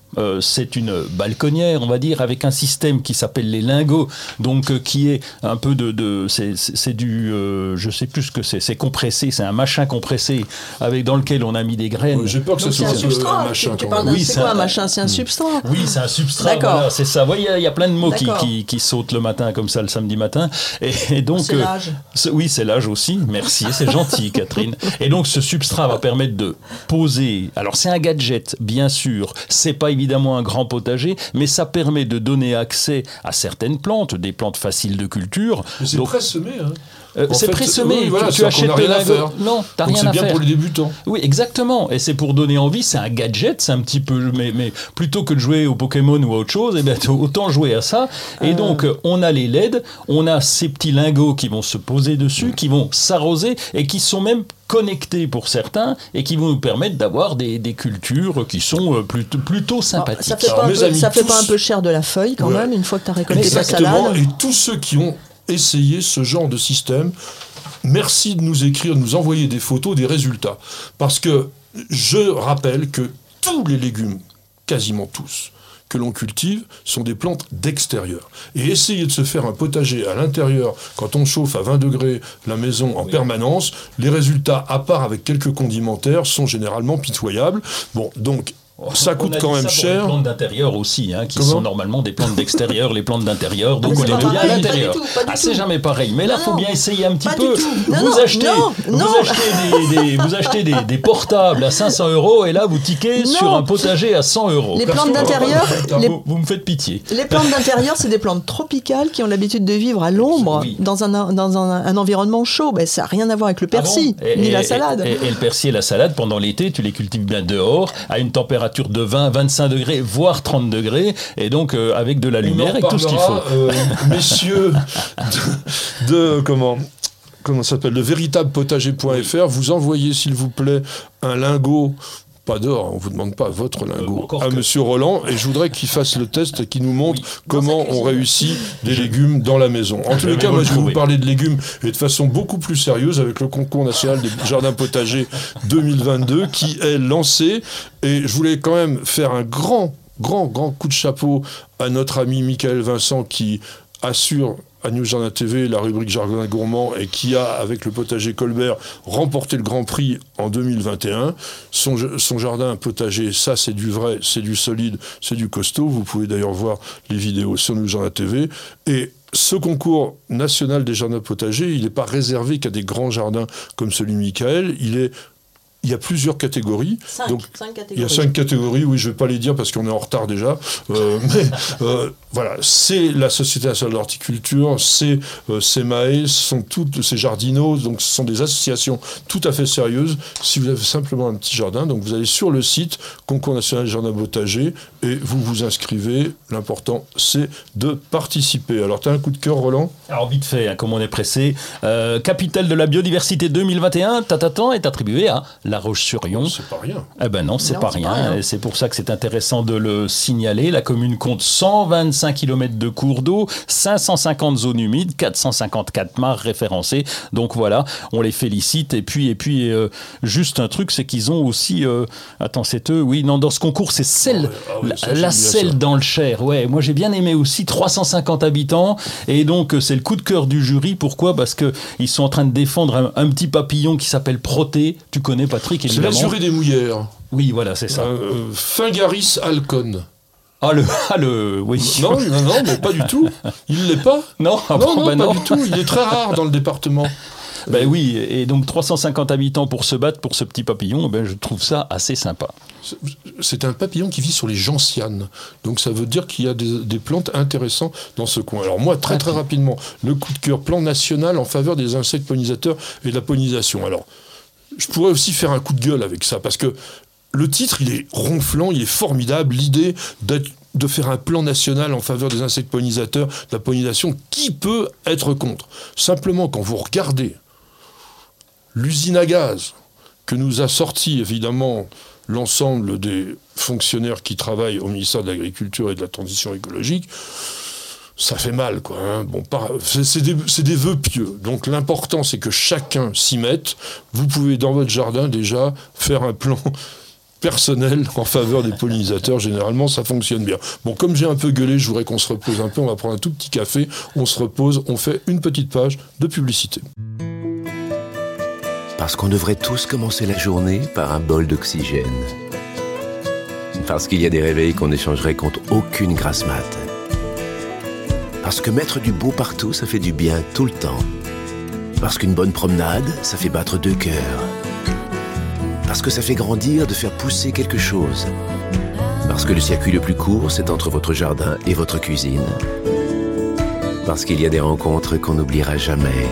euh, c'est une balconnière, on va dire, avec un système qui s'appelle les lingots, donc euh, qui est un peu de, de c'est, du, euh, je sais plus ce que c'est, c'est compressé, c'est un machin compressé avec dans lequel on a mis des graines. J'ai peur que c'est soit un substrat. un machin Oui, c'est quoi un- un machin? C'est un substrat? Oui, c'est un substrat. D'accord. Voilà, c'est ça. Vous voyez, il y a plein de mots qui, qui, qui sautent le matin comme ça, le samedi matin. Et, et donc, C'est euh, l'âge. ce- oui, c'est l'âge aussi. Merci, c'est gentil, Catherine. Et donc, ce substrat va permettre de poser. Alors, c'est un gadget, bien sûr. C'est pas évidemment un grand potager, mais ça permet de donner accès à certaines plantes, des plantes faciles de culture. C'est présemé, hein Euh, c'est présemé. oui, voilà, tu, tu c'est-à-dire qu'on achètes a le rien à faire. Non, t'as c'est bien pour les débutants. Oui, exactement. Et c'est pour donner envie. C'est un gadget. C'est un petit peu. Mais, mais plutôt que de jouer au Pokémon ou à autre chose, eh ben, autant jouer à ça. Et donc, euh, on a les LED. On a ces petits lingots qui vont se poser dessus, qui vont s'arroser et qui sont même connectés pour certains et qui vont nous permettre d'avoir des, des cultures qui sont euh, plutôt, plutôt Alors, sympathiques. ça fait, Alors, pas un, peu, amis, ça fait tous- pas un peu cher de la feuille quand Ouais. même, une fois que tu as récolté ta Exactement. salade Et tous ceux qui ont essayé ce genre de système, merci de nous écrire, de nous envoyer des photos des résultats. Parce que je rappelle que tous les légumes, quasiment tous, que l'on cultive sont des plantes d'extérieur. Et essayer de se faire un potager à l'intérieur quand on chauffe à 20 degrés la maison en permanence, les résultats, à part avec quelques condimentaires, sont généralement pitoyables. Bon, donc ça coûte quand même ça pour cher. Les plantes d'intérieur aussi, hein, qui Comment sont normalement des plantes d'extérieur, les plantes d'intérieur, donc mais on met bien à l'intérieur. Ah, c'est jamais pareil. Mais là, Non, faut bien essayer un petit pas peu. Non, vous, non, achetez, non, vous achetez, des, des- vous achetez des, des portables à 500 euros et là, vous tiquez sur un potager à 100 euros. Les plantes d'intérieur, les, Vous, vous me faites pitié. les plantes d'intérieur, c'est des plantes tropicales qui ont l'habitude de vivre à l'ombre, Oui. dans, un, dans un, un environnement chaud. Ben, ça n'a rien à voir avec le Ah bon persil, Et- ni et- la salade. Et, et le persil et la salade, pendant l'été, tu les cultives bien dehors, à une température de 20, 25 degrés, voire 30 degrés, et donc euh, avec de la lumière, avec tout ce qu'il faut. euh, messieurs de, de- comment comment ça s'appelle le véritable potager.fr vous envoyez s'il vous plaît un lingot pas d'or, on vous demande pas votre lingot Euh, encore à que- Monsieur Roland et je voudrais qu'il fasse le test et qu'il nous montre comment on réussit des légumes dans la maison. En tous les cas, moi je vais vous parler de légumes et de façon beaucoup plus sérieuse avec le concours national des jardins potagers 2022 qui est lancé. Et je voulais quand même faire un grand grand grand coup de chapeau à notre ami Michael Vincent qui assure à News Jardin TV la rubrique Jardin Gourmand et qui a, avec le potager Colbert, remporté le Grand Prix en 2021. Son, jardin potager, ça c'est du vrai, c'est du solide, c'est du costaud. Vous pouvez d'ailleurs voir les vidéos sur News Jardin TV. Et ce concours national des jardins potagers, il n'est pas réservé qu'à des grands jardins comme celui de Michael. Il est il y a plusieurs catégories. Cinq, Donc, cinq il y a catégories. cinq catégories, oui, je ne vais pas les dire parce qu'on est en retard déjà. Euh, mais euh, voilà, c'est la Société nationale d'horticulture, c'est euh, CEMAE, ce sont toutes ces jardinos, donc ce sont des associations tout à fait sérieuses. Si vous avez simplement un petit jardin, donc vous allez sur le site Concours national des jardins potagers et vous vous inscrivez. L'important, c'est de participer. Alors, tu as un coup de cœur, Roland? Alors vite fait, hein, comme on est pressé, euh, capitale de la biodiversité 2021, Tatatan est attribué à La Roche-sur-Yon. C'est pas rien. Eh ben non, c'est pas rien. pas rien. Et c'est pour ça que c'est intéressant de le signaler. La commune compte 125 km de cours d'eau, 550 zones humides, 454 mares référencées. Donc voilà, on les félicite. Et puis, et puis euh, juste un truc, c'est qu'ils ont aussi. euh, attends, c'est eux. Oui, non, dans ce concours, c'est celle, Ah ouais, ça, la selle dans le Cher. Ouais, moi j'ai bien aimé aussi 350 habitants. Et donc euh, c'est le coup de cœur du jury. Pourquoi? Parce que ils sont en train de défendre un, un petit papillon qui s'appelle Proté. Tu connais Patrick C'est évidemment. l'azuré des mouillères. Oui, voilà, c'est ça. Euh, Fingaris alcon. Ah le, ah le, oui. Non, non, non, mais pas du tout. Il l'est pas? non, ah non, bon, non, bah pas non. du tout. Il est très rare dans le département. Ben oui, et donc 350 habitants pour se battre pour ce petit papillon, ben je trouve ça assez sympa. C'est un papillon qui vit sur les gentianes. Donc ça veut dire qu'il y a des, des plantes intéressantes dans ce coin. Alors moi, très très rapidement, le coup de cœur plan national en faveur des insectes pollinisateurs et de la pollinisation. Alors, je pourrais aussi faire un coup de gueule avec ça, parce que le titre, il est ronflant, il est formidable. L'idée d'être- de faire un plan national en faveur des insectes pollinisateurs, de la pollinisation, qui peut être contre? Simplement, quand vous regardez l'usine à gaz que nous a sorti évidemment l'ensemble des fonctionnaires qui travaillent au ministère de l'Agriculture et de la Transition écologique, ça fait mal, quoi. hein. C'est des, des vœux pieux. Donc l'important, c'est que chacun s'y mette. Vous pouvez, dans votre jardin, déjà faire un plan personnel en faveur des pollinisateurs. Généralement, ça fonctionne bien. Bon, comme j'ai un peu gueulé, je voudrais qu'on se repose un peu. On va prendre un tout petit café. On se repose. On fait une petite page de publicité. Parce qu'on devrait tous commencer la journée par un bol d'oxygène. Parce qu'il y a des réveils qu'on échangerait contre aucune grasse mat. Parce que mettre du beau partout, ça fait du bien tout le temps. Parce qu'une bonne promenade, ça fait battre deux cœurs. Parce que ça fait grandir de faire pousser quelque chose. Parce que le circuit le plus court, c'est entre votre jardin et votre cuisine. Parce qu'il y a des rencontres qu'on n'oubliera jamais.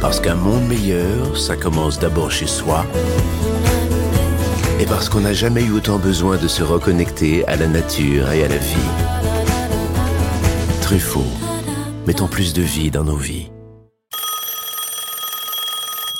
Parce qu'un monde meilleur, ça commence d'abord chez soi. Et parce qu'on n'a jamais eu autant besoin de se reconnecter à la nature et à la vie. Truffaut, mettons plus de vie dans nos vies.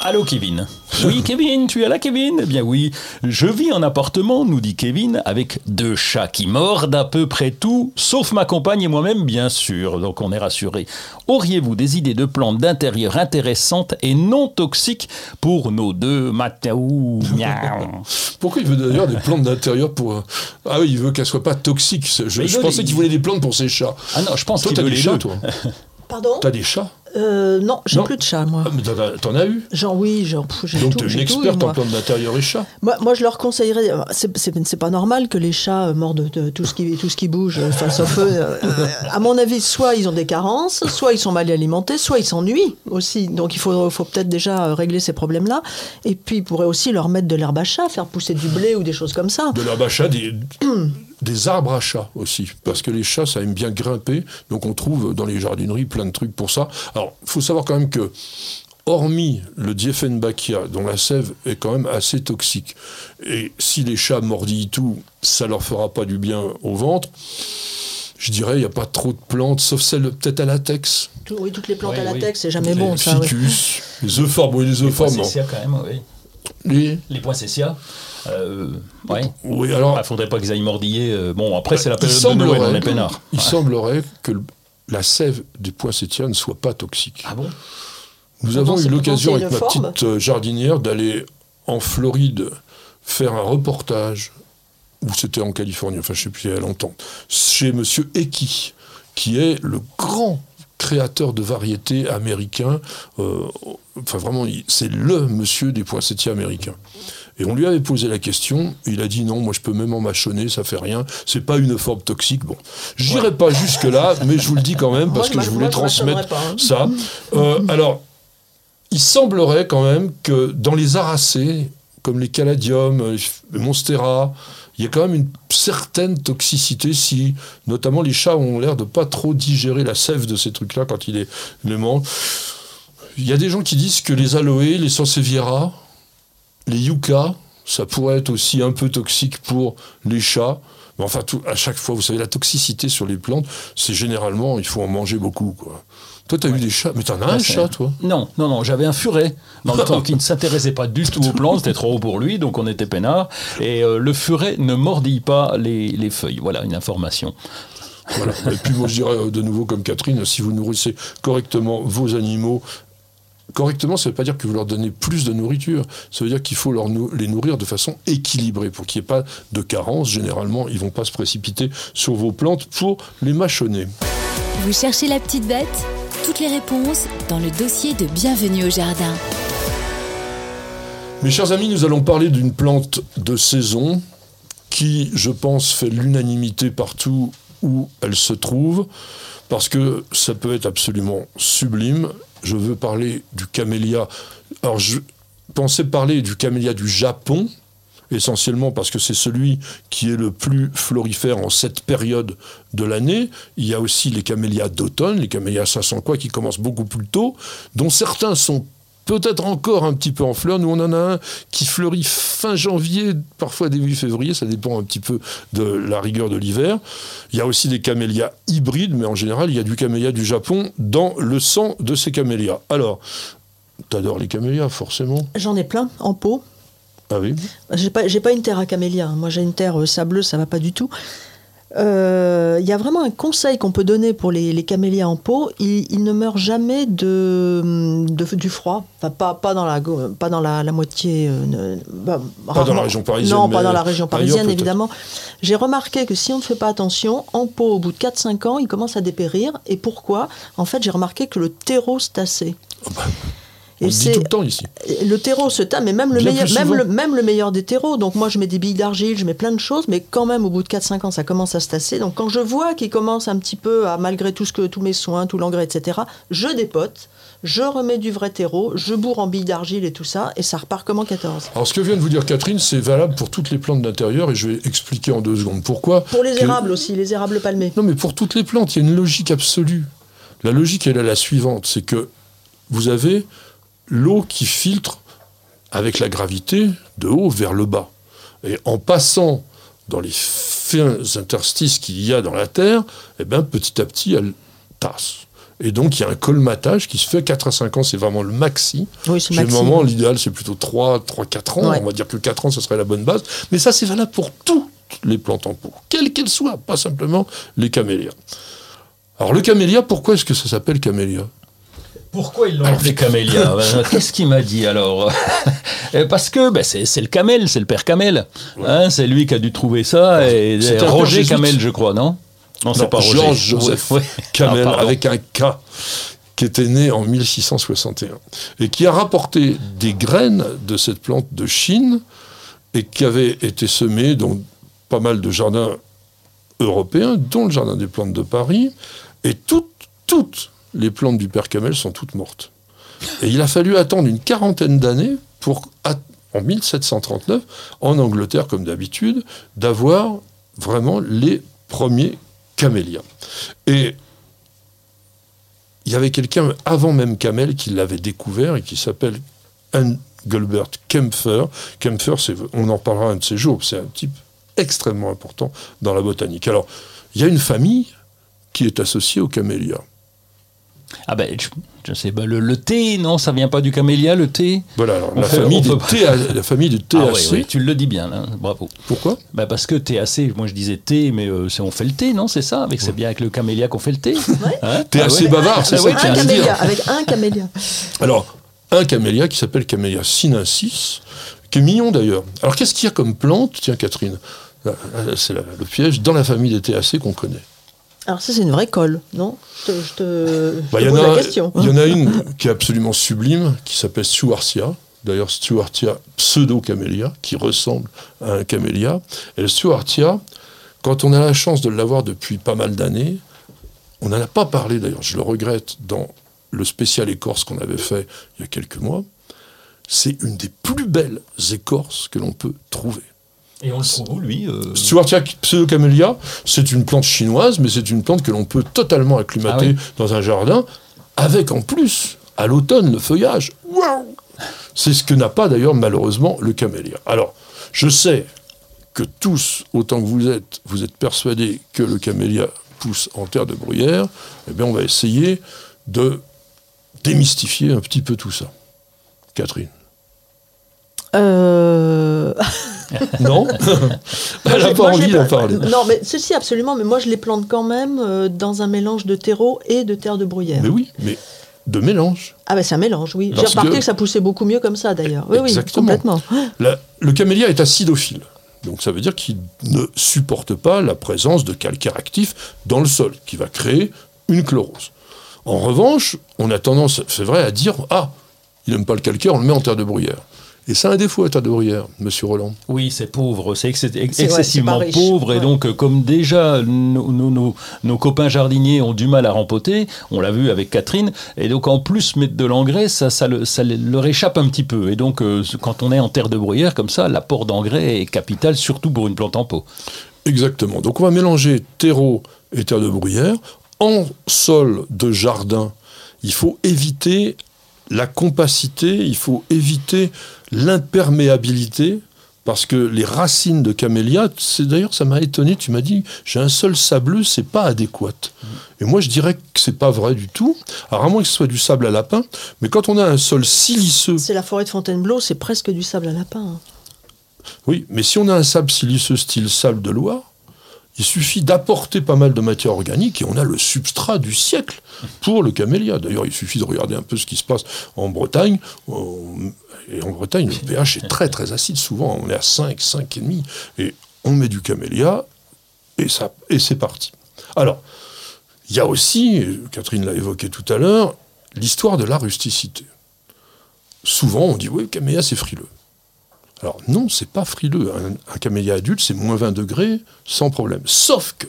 Allô Kevin Oui Kevin, tu es là Kevin? Eh bien oui, je vis en appartement, nous dit Kevin, avec deux chats qui mordent à peu près tout, sauf ma compagne et moi-même bien sûr, donc on est rassuré. Auriez-vous des idées de plantes d'intérieur intéressantes et non toxiques pour nos deux matous Miaou. Pourquoi il veut d'ailleurs des plantes d'intérieur pour. euh, Ah oui, il veut qu'elles soient pas toxiques. Je, pensais des- qu'il voulait des plantes pour ses chats. Ah non, je pense Toi, qu'il t'as veut des les chats, deux. toi Pardon? T'as des chats? Euh, Non, j'ai plus de chat, moi. Ah, mais t'en as- eu? Genre, oui, pff, j'ai Donc t'es une tout experte en plantes d'intérieur et chats. Moi, moi, je leur conseillerais. euh, C'est pas normal que les chats euh, mordent de tout ce qui, tout ce qui bouge. euh, Enfin, sauf eux. euh, euh, à mon avis, soit ils ont des carences, soit ils sont mal alimentés, soit ils s'ennuient aussi. Donc il faut, faut peut-être déjà euh, régler ces problèmes-là. Et puis, il pourrait aussi leur mettre de l'herbe à chat, faire pousser du blé ou des choses comme ça. De l'herbe à chat, des, des arbres à chat aussi. Parce que les chats, ça aime bien grimper. Donc on trouve dans les jardineries plein de trucs pour ça. Alors, il faut savoir quand même que, hormis le Dieffenbachia, dont la sève est quand même assez toxique, et si les chats mordillent tout, ça leur fera pas du bien au ventre. Je dirais, il n'y a pas trop de plantes, sauf celles peut-être à latex. Tout- oui, toutes les plantes Oui, à oui. latex, c'est jamais les bon, ça. oui. ficus, les euphorbes, oui, les Les euphorbes, non. poinsettias quand même, oui. Les- Les poinsettias, euh, ouais. Oui, alors, Ah, faudrait pas qu'ils aillent mordiller. euh, Bon, après, c'est la il période de Noël, on est peinard. Il Ouais. semblerait que le- la sève des poinsettias ne soit pas toxique. Ah bon? Nous avons eu l'occasion avec ma forme? petite euh, jardinière d'aller en Floride faire un reportage, ou c'était en Californie, enfin je sais plus il y a longtemps, chez Monsieur Eki, qui est le grand créateur de variétés américains. euh, enfin vraiment, il- c'est le monsieur des poinsettiers américains. Et on lui avait posé la question, il a dit non, moi je peux même en mâchonner, ça fait rien, c'est pas une forme toxique. Bon, j'irai pas jusque là, mais je vous le dis quand même parce Moi, que je voulais moi, transmettre pas, hein. ça. Euh, alors, il semblerait quand même que dans les aracées, comme les caladiums, les monstera, il y a quand même une certaine toxicité si, notamment, les chats ont l'air de pas trop digérer la sève de ces trucs-là quand ils les, les mangent. Il y a des gens qui disent que les aloés, les sansevieria, les yuccas, ça pourrait être aussi un peu toxique pour les chats. Mais enfin, tout, à chaque fois, vous savez, la toxicité sur les plantes, c'est généralement, il faut en manger beaucoup. Quoi. Toi, tu as eu des chats, mais t'en as un chat, toi? Non, non, non, j'avais un furet dans le temps qui ne s'intéressait pas du tout aux plantes, c'était trop haut pour lui, donc on était peinard. Et euh, le furet ne mordille pas les, les feuilles. Voilà une information. Voilà. Et puis moi je dirais euh, de nouveau comme Catherine, si vous nourrissez correctement vos animaux, correctement ça ne veut pas dire que vous leur donnez plus de nourriture, ça veut dire qu'il faut leur nou- les nourrir de façon équilibrée pour qu'il n'y ait pas de carence. Généralement, ils ne vont pas se précipiter sur vos plantes pour les mâchonner. Vous cherchez la petite bête? Toutes les réponses dans le dossier de Bienvenue au Jardin. Mes chers amis, nous allons parler d'une plante de saison qui, je pense, fait l'unanimité partout où elle se trouve, parce que ça peut être absolument sublime. Je veux parler du camélia. Alors, je pensais parler du camélia du Japon, essentiellement parce que c'est celui qui est le plus florifère en cette période de l'année. Il y a aussi les camélias d'automne, les camélias 500 quoi, qui commencent beaucoup plus tôt, dont certains sont peut-être encore un petit peu en fleurs. Nous, on en a un qui fleurit fin janvier, parfois début février, ça dépend un petit peu de la rigueur de l'hiver. Il y a aussi des camélias hybrides, mais en général, il y a du camélia du Japon dans le sang de ces camélias. Alors, t'adores les camélias, forcément? J'en ai plein en pot. Ah oui? J'ai pas, pas une terre à camélia. hein. Moi, j'ai une terre euh, sableuse, ça va pas du tout. Euh, Il y a vraiment un conseil qu'on peut donner pour les, les camélias en pot. Ils, ils ne meurent jamais de, de- du froid. Enfin, pas, pas dans la, pas dans la, la moitié. euh, bah, Pas dans la région parisienne, Non, pas dans la région parisienne, évidemment. J'ai remarqué que si on ne fait pas attention, en pot, au bout de 4-5 ans, ils commencent à dépérir. Et pourquoi? En fait, j'ai remarqué que le terreau se tassait. On le dit tout le temps ici. Le terreau se tasse, mais même le, Bien meilleur, même, le, même le meilleur des terreaux. Donc moi, je mets des billes d'argile, je mets plein de choses, mais quand même, au bout de 4-5 ans, ça commence à se tasser. Donc quand je vois qu'il commence un petit peu à, malgré tout ce que, tous mes soins, tout l'engrais, etc., je dépote, je remets du vrai terreau, je bourre en billes d'argile et tout ça, et ça repart comme en 14. Alors, ce que vient de vous dire Catherine, c'est valable pour toutes les plantes d'intérieur, et je vais expliquer en deux secondes pourquoi. Pour les Que- érables aussi, les érables palmés. Non, mais pour toutes les plantes, il y a une logique absolue. La logique, elle est la suivante c'est que vous avez l'eau qui filtre avec la gravité de haut vers le bas. Et en passant dans les fins interstices qu'il y a dans la Terre, eh ben, petit à petit, elle tasse. Et donc, il y a un colmatage qui se fait 4 à 5 ans, c'est vraiment le maxi. Oui, Chez le maxi. moment, l'idéal, c'est plutôt 3, 3, 4 ans. Ouais. On va dire que 4 ans, ce serait la bonne base. Mais ça, c'est valable pour toutes les plantes en pot, quelles qu'elles soient, pas simplement les camélias. Alors, le camélia, pourquoi est-ce que ça s'appelle camélia? Pourquoi ils l'ont appelé camélia Ben, Qu'est-ce qu'il m'a dit alors Eh, Parce que ben, c'est le camel, c'est le père Camel. Hein, c'est lui qui a dû trouver ça. Et, Roger. Camel, je crois, non? Non, c'est pas Roger. Georges Joseph Ouais. Camel, Ah, avec un K, qui était né en 1661, et qui a rapporté des graines de cette plante de Chine, et qui avait été semée dans pas mal de jardins européens, dont le jardin des plantes de Paris, et toutes, toutes les plantes du père Camel sont toutes mortes. Et il a fallu attendre une quarantaine d'années pour, en 1739, en Angleterre comme d'habitude, d'avoir vraiment les premiers camélias. Et il y avait quelqu'un avant même Camel qui l'avait découvert et qui s'appelle Engelbert Kempfer. Kempfer, on en parlera un de ces jours, c'est un type extrêmement important dans la botanique. Alors, il y a une famille qui est associée aux camélias. Ah ben, je, je sais pas, le, le thé, non, ça vient pas du camélia, le thé Voilà, alors, la, fait- famille peut- THC, la famille des THC. Ah oui, oui, tu le dis bien, là, bravo. Pourquoi? Bah parce que THC, moi je disais thé, mais euh, c'est on fait le thé, non C'est ça? Avec C'est bien avec le camélia qu'on fait le thé Hein? T'es Ah assez ouais bavard, c'est Ah ça oui, que un camélia, avec un camélia. Alors, un camélia qui s'appelle Camélia sinensis, qui est mignon d'ailleurs. Alors, qu'est-ce qu'il y a comme plante? Tiens, Catherine, là, là, c'est le piège, dans la famille des THC qu'on connaît. Alors ça, c'est une vraie colle, non? Je te, je te- je Bah, te Il y, en pose a- la question. il y en a une qui est absolument sublime, qui s'appelle Stuartia. D'ailleurs, Stuartia pseudo-camélia, qui ressemble à un camélia. Et le Stuartia, quand on a la chance de l'avoir depuis pas mal d'années, on n'en a pas parlé d'ailleurs, je le regrette, dans le spécial écorce qu'on avait fait il y a quelques mois. C'est une des plus belles écorces que l'on peut trouver. Et on le trouve où, lui euh, Stuartia pseudocamellia, c'est une plante chinoise, mais c'est une plante que l'on peut totalement acclimater Ah oui. dans un jardin, avec en plus, à l'automne, le feuillage. Waouh C'est ce que n'a pas d'ailleurs malheureusement le camélia. Alors, je sais que tous, autant que vous êtes, vous êtes persuadés que le camélia pousse en terre de bruyère. Eh bien, on va essayer de démystifier un petit peu tout ça. Catherine. Euh... Non Elle n'a Moi, pas envie d'en parler. Non, mais ceci absolument. Mais moi, je les plante quand même euh, dans un mélange de terreau et de terre de bruyère. Mais oui, mais de mélange. Ah ben c'est un mélange, oui. J'ai remarqué que... que- ça poussait beaucoup mieux comme ça d'ailleurs. Oui, Exactement. oui, complètement. La- le camélia est acidophile. Donc ça veut dire qu'il ne supporte pas la présence de calcaire actif dans le sol, qui va créer une chlorose. En revanche, on a tendance, c'est vrai, à dire Ah, il n'aime pas le calcaire, on le met en terre de bruyère. Et c'est un défaut, la terre de bruyère, monsieur Roland. Oui, c'est pauvre, c'est ex- c'est excessivement pauvre. Et donc, euh, comme déjà nos, nos- nos- nos copains jardiniers ont du mal à rempoter, on l'a vu avec Catherine, et donc en plus mettre de l'engrais, ça, ça, le- ça le- leur échappe un petit peu. Et donc, euh, quand on est en terre de bruyère comme ça, l'apport d'engrais est capital, surtout pour une plante en pot. Exactement. Donc on va mélanger terreau et terre de bruyère. En sol de jardin, il faut éviter la compacité, il faut éviter l'imperméabilité, parce que les racines de camélia, c'est d'ailleurs ça m'a étonné, tu m'as dit j'ai un sol sableux, c'est pas adéquat. Et moi je dirais que c'est pas vrai du tout. Alors à moins que ce soit du sable à lapin, mais quand on a un sol siliceux, C'est la forêt de Fontainebleau, c'est presque du sable à lapin. hein. Oui, mais si on a un sable siliceux style sable de Loire, il suffit d'apporter pas mal de matière organique et on a le substrat du siècle pour le camélia. D'ailleurs, il suffit de regarder un peu ce qui se passe en Bretagne. On- Et en Bretagne, le pH est très très acide. Souvent, on est à 5, 5,5. Et on met du camélia et, et c'est parti. Alors, il y a aussi, Catherine l'a évoqué tout à l'heure, l'histoire de la rusticité. Souvent, on dit, oui, le camélia, c'est frileux. Alors non, c'est pas frileux. Un, un camélia adulte, c'est moins 20 degrés, sans problème. Sauf que,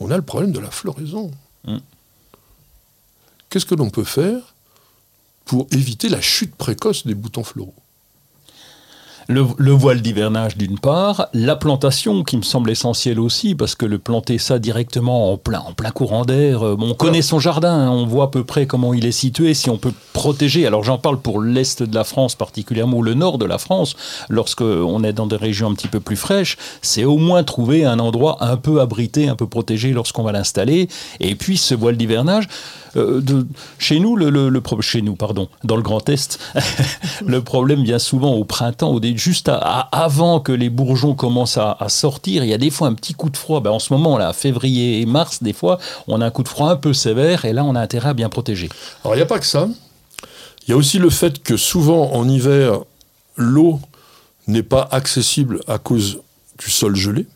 on a le problème de la floraison. Mm. Qu'est-ce que l'on peut faire pour éviter la chute précoce des boutons floraux? Le, le voile d'hivernage d'une part, la plantation qui me semble essentielle aussi, parce que le planter ça directement en plein, en plein courant d'air, euh, on connaît son jardin, hein, on voit à peu près comment il est situé, si on peut protéger. Alors j'en parle pour l'est de la France particulièrement, ou le nord de la France, lorsque on est dans des régions un petit peu plus fraîches, c'est au moins trouver un endroit un peu abrité, un peu protégé lorsqu'on va l'installer. Et puis ce voile d'hivernage, euh, chez nous, le, chez nous, pardon, dans le Grand Est, le problème vient souvent au printemps, juste avant que les bourgeons commencent à, à sortir. Il y a des fois un petit coup de froid. Ben, en ce moment, là, février et mars, des fois, on a un coup de froid un peu sévère et là, on a intérêt à bien protéger. Alors, il n'y a pas que ça. Il y a aussi le fait que souvent, en hiver, l'eau n'est pas accessible à cause du sol gelé.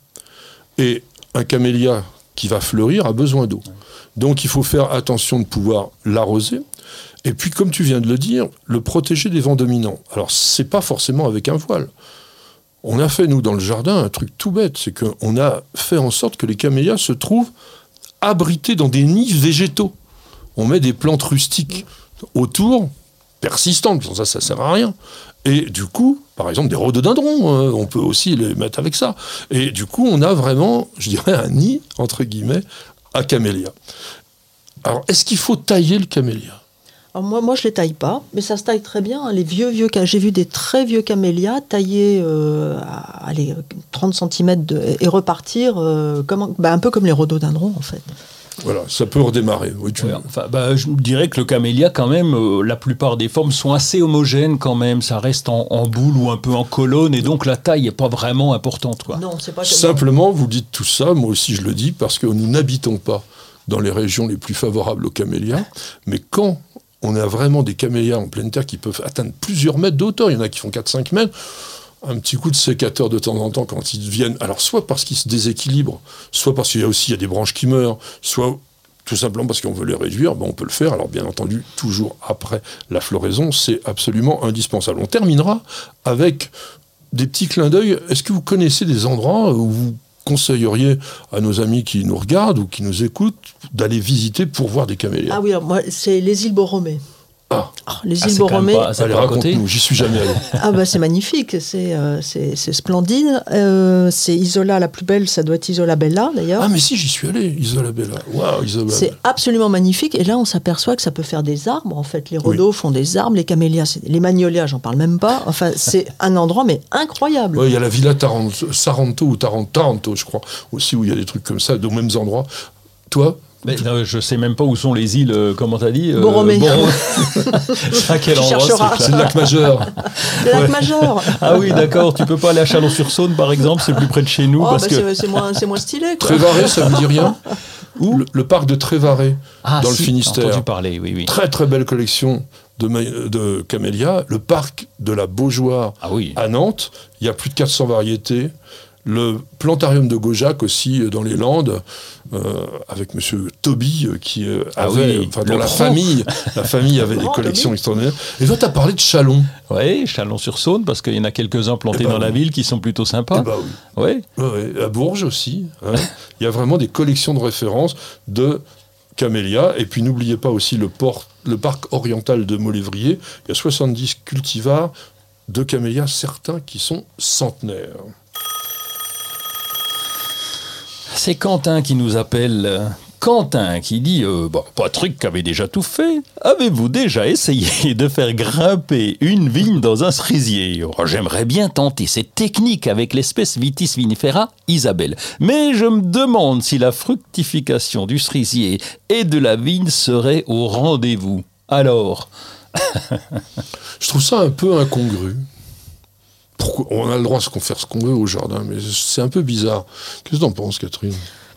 Et un camélia qui va fleurir a besoin d'eau. Donc, il faut faire attention de pouvoir l'arroser. Et puis, comme tu viens de le dire, le protéger des vents dominants. Alors, c'est pas forcément avec un voile. On a fait, nous, dans le jardin, un truc tout bête. C'est qu'on a fait en sorte que les camélias se trouvent abrités dans des nids végétaux. On met des plantes rustiques autour, persistantes, ça, ça sert à rien. Et du coup, par exemple, des rhododendrons, hein, on peut aussi les mettre avec ça. Et du coup, on a vraiment, je dirais, un nid, entre guillemets, à camélia. Alors, est-ce qu'il faut tailler le camélia? Moi, moi, je les taille pas, mais ça se taille très bien. hein. Les vieux, vieux, j'ai vu des très vieux camélias taillés euh, à allez, 30 cm et repartir euh, bah, un peu comme les rhododendrons, en fait. Voilà, ça peut redémarrer. Oui, tu- Ouais, enfin, bah, je dirais que le camélia, quand même, euh, la plupart des formes sont assez homogènes quand même. Ça reste en, en boule ou un peu en colonne et donc la taille n'est pas vraiment importante. Quoi. Non, c'est pas Simplement, vous dites tout ça, moi aussi je le dis, parce que nous n'habitons pas dans les régions les plus favorables aux camélias, mais quand on a vraiment des camélias en pleine terre qui peuvent atteindre plusieurs mètres de hauteur, il y en a qui font 4-5 mètres, un petit coup de sécateur de temps en temps quand ils viennent, alors soit parce qu'ils se déséquilibrent, soit parce qu'il y a aussi des branches qui meurent, soit tout simplement parce qu'on veut les réduire, ben on peut le faire. Alors bien entendu, toujours après la floraison, c'est absolument indispensable. On terminera avec des petits clins d'œil. Est-ce que vous connaissez des endroits où vous conseilleriez à nos amis qui nous regardent ou qui nous écoutent d'aller visiter pour voir des camélias? Ah oui, c'est les îles Borromée. Ah. Ah, les Ah, îles même Borromée, j'y suis jamais allé. ah bah c'est magnifique, c'est euh, c'est c'est splendide. Euh, c'est Isola la plus belle, ça doit être Isola Bella d'ailleurs. ah mais si, j'y suis allé, Isola Bella. Waouh, Isola C'est absolument magnifique. Et là, on s'aperçoit que ça peut faire des arbres. En fait, les rhodos font des arbres, les camélias, c'est- les magnolias, j'en parle même pas. Enfin, c'est un endroit, mais incroyable. Ouais, il y a la Villa Taranto, Saranto ou Taranto, Taranto, je crois, aussi où il y a des trucs comme ça, aux mêmes endroits. Toi, Mais non, je sais même pas où sont les îles, euh, comment t'as dit euh, Borromée. à quel Tu endroit c'est c'est le lac majeur. Le lac Majeur. Ah oui, d'accord. Tu peux pas aller à Chalon-sur-Saône, par exemple, c'est plus près de chez nous. Oh, parce bah, que... c'est- moins, c'est moins stylé. Quoi. Trévaré, ça vous dit rien Où le, le parc de Trévaré, Ah, dans le Finistère. Entendu parler, oui, oui. Très très belle collection de, de camélias. Le parc de la Beaujoire Ah oui. à Nantes, il y a plus de 400 variétés. Le plantarium de Gaujac aussi euh, dans les Landes, euh, avec Monsieur Toby qui euh, Ah avait, oui, enfin dans le la famille, la famille avait des collections Toby. extraordinaires. Et toi, tu as parlé de Chalon. Oui, Chalon-sur-Saône, parce qu'il y en a quelques-uns plantés Eh ben dans la ville qui sont plutôt sympas. Ben oui. Oui. Ouais, ouais. À Bourges aussi. hein. Il y a vraiment des collections de références de camélias. Et puis n'oubliez pas aussi le, port, le parc oriental de Molévrier. Il y a 70 cultivars de camélias, certains qui sont centenaires. C'est Quentin qui nous appelle. Quentin qui dit euh, Bon, Patrick avait déjà tout fait. Avez-vous déjà essayé de faire grimper une vigne dans un cerisier? Oh, J'aimerais bien tenter cette technique avec l'espèce Vitis vinifera Isabelle. Mais je me demande si la fructification du cerisier et de la vigne serait au rendez-vous. Alors, Je trouve ça un peu incongru. Pourquoi on a le droit de faire ce qu'on veut au jardin, mais c'est un peu bizarre. Qu'est-ce que t'en penses, Catherine?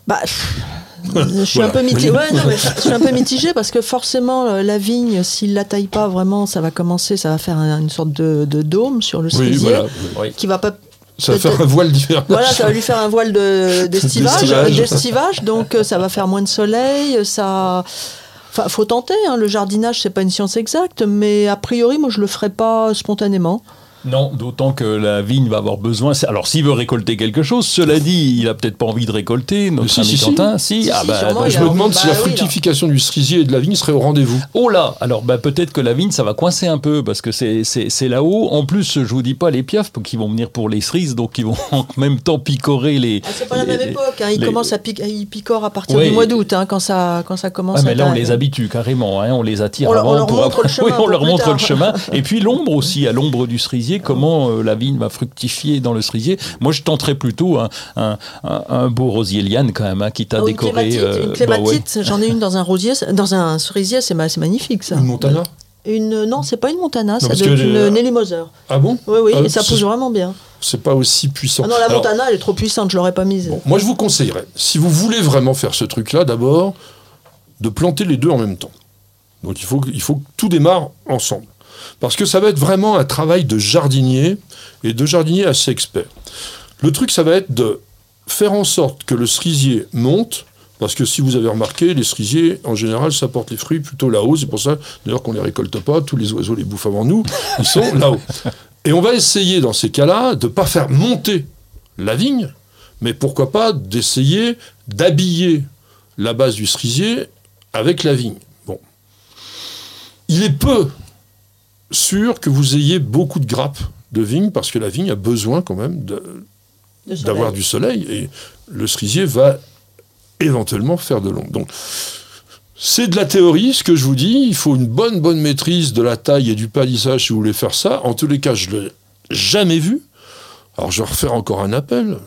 Bah, je suis Voilà. un peu mitigée. Ouais, non, mais je suis un peu mitigée parce que forcément, euh, la vigne, s'il la taille pas vraiment, ça va commencer, ça va faire un- une sorte de, de dôme sur le Oui, cerisier voilà. qui va pas. Ça va faire un voile d'hiver. Voilà, ça va lui faire un voile de- d'estivage, donc euh, ça va faire moins de soleil, ça. Enfin, faut tenter. hein, le jardinage, c'est pas une science exacte, mais a priori, moi, je le ferai pas spontanément. Non, d'autant que la vigne va avoir besoin. c'est- Alors, s'il veut récolter quelque chose, cela dit, il a peut-être pas envie de récolter, notre Si, ami si, si. Quentin. Si, Si, ah si, bah, sûrement, Je me demande si bah la oui, fructification du cerisier et de la vigne serait au rendez-vous. Oh là Alors bah, peut-être que la vigne, ça va coincer un peu parce que c'est- là-haut. En plus, je vous dis pas les piafs qui vont venir pour les cerises, donc ils vont en même temps picorer les. Ah, c'est pas la les- même époque. hein. Il les- commence à pic- il picore à partir du mois d'août, hein, quand ça, quand ça commence. Ah, mais à là, on les habitue carrément, hein, on les attire On avant leur pour montre le chemin Oui, on leur montre tard. le chemin. Et puis l'ombre aussi, à l'ombre du cerisier, comment euh, la vigne va fructifier dans le cerisier. Moi, je tenterais plutôt un, un, un- un beau rosier liane quand même, hein, qui t'a Ah, ou une décoré. clématite, euh, une bah clématite, j'en ai une dans un rosier, dans un cerisier, c'est ma- c'est magnifique ça. Une Montana Une, non, c'est pas une montana, être une le- Nelly Moser. Ah bon? Oui, oui, Ah, et ça c'est- pousse vraiment bien. C'est pas aussi puissant. Ah non, la Alors, montana, elle est trop puissante, je l'aurais pas mise. Bon, moi, je vous conseillerais, si vous voulez vraiment faire ce truc-là, d'abord, de planter les deux en même temps. Donc, il faut, il faut que tout démarre ensemble. Parce que ça va être vraiment un travail de jardinier, et de jardinier assez expert. Le truc, ça va être de faire en sorte que le cerisier monte, parce que si vous avez remarqué, les cerisiers, en général, ça porte les fruits plutôt là-haut. C'est pour ça, d'ailleurs, qu'on ne les récolte pas. Tous les oiseaux les bouffent avant nous. Ils sont là-haut. Et on va essayer, dans ces cas-là, de ne pas faire monter la vigne, mais pourquoi pas d'essayer d'habiller la base du cerisier avec la vigne. Bon. Il est peu sûr que vous ayez beaucoup de grappes de vigne, parce que la vigne a besoin quand même d'avoir du soleil et le cerisier va éventuellement faire de l'ombre. Donc c'est de la théorie, ce que je vous dis. Il faut une bonne bonne maîtrise de la taille et du palissage si vous voulez faire ça. En tous les cas, je l'ai jamais vu. Alors je vais refaire encore un appel.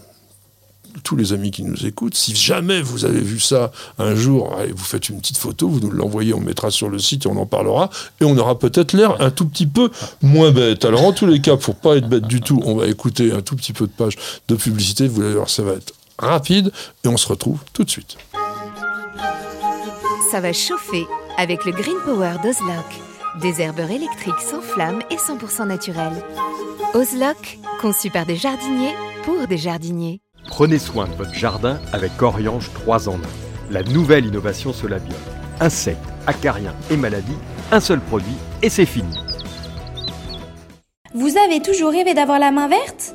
Tous les amis qui nous écoutent, si jamais vous avez vu ça un jour, allez, vous faites une petite photo, vous nous l'envoyez, on mettra sur le site et on en parlera. Et on aura peut-être l'air un tout petit peu moins bête. Alors en tous les cas, pour pas être bête du tout, on va écouter un tout petit peu de page de publicité. Vous allez voir, ça va être rapide et on se retrouve tout de suite. Ça va chauffer avec le Green Power d'Ozlock. Des herbeurs électriques sans flamme et 100% naturels. Ozlock, conçu par des jardiniers pour des jardiniers. Prenez soin de votre jardin avec Oriange 3 en 1. La nouvelle innovation Solabium. Insectes, acariens et maladies, un seul produit et c'est fini. Vous avez toujours rêvé d'avoir la main verte?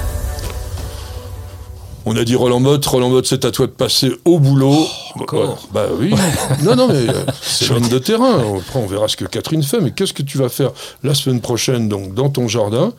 On a dit Roland Motte, Roland Motte, c'est à toi de passer au boulot. encore Bah oui. non, non, mais euh, c'est l'homme de terrain. Après, on verra ce que Catherine fait. Mais qu'est-ce que tu vas faire la semaine prochaine, donc, dans ton jardin?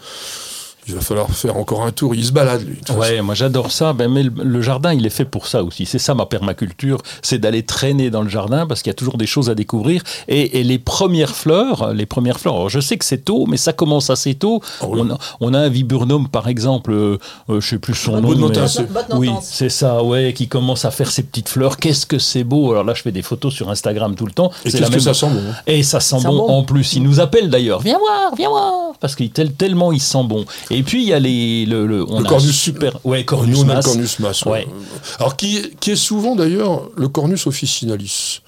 Il va falloir faire encore un tour. Il se balade, lui. façon. Ouais, moi j'adore ça. Ben, mais le, jardin, il est fait pour ça aussi. C'est ça ma permaculture, c'est d'aller traîner dans le jardin parce qu'il y a toujours des choses à découvrir. Et, et les premières fleurs, les premières fleurs. alors, je sais que c'est tôt, mais ça commence assez tôt. Ah oui. on, a, on a un viburnum par exemple, euh, euh, je sais plus son Un nom. Mais-. Oui, c'est ça, ouais, qui commence à faire ses petites fleurs. Qu'est-ce que c'est beau Alors là, je fais des photos sur Instagram tout le temps. Et qu'est-ce que même- ça sent bon hein et ça sent Ça bon, sent bon. en plus. Il nous appelle d'ailleurs. Viens voir, viens voir. Parce qu'il tel- tellement il sent bon. Et puis il y a les, le, le, on Le a cornus. super. Ouais, cornus Nous, on a le mas. cornus mas. ouais. Ouais. Alors, qui, est- qui est souvent, d'ailleurs, le cornus officinalis.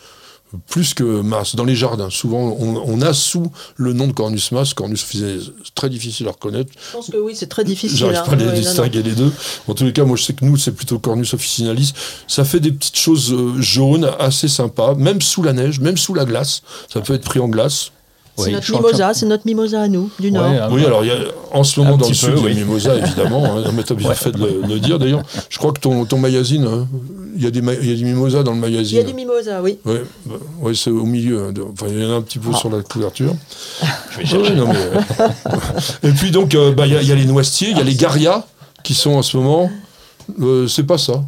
Plus que mas, dans les jardins. Souvent, on, on a sous le nom de cornus mas, cornus officinalis. C'est très difficile à reconnaître. Je pense que oui, c'est très difficile. J'arrive hein. pas à les Ouais, non, non. distinguer les deux. En tous les cas, moi, je sais que nous, c'est plutôt Cornus officinalis. Ça fait des petites choses euh, jaunes, assez sympas, même sous la neige, même sous la glace. Ça peut être pris en glace. C'est Oui, notre je mimosa, c'est notre mimosa à nous, du Nord. Ouais, un- Oui, alors il y a, en ce moment Un dans le sud, il y a oui. mimosa, évidemment. Hein, mais t'as bien fait de le, de dire. D'ailleurs, je crois que ton, ton magazine, hein, il y, a des ma- il y a des mimosas dans le Il y magazine. a du mimosa, oui. Ouais, bah, ouais, c'est au milieu. hein, de- Enfin, il y en a un petit peu Ah. sur la couverture. Ouais, non, mais, euh, Et puis donc, euh, bah, il y, a- il y a les noisetiers, il y a les garias. qui sont en ce moment, euh, c'est pas ça.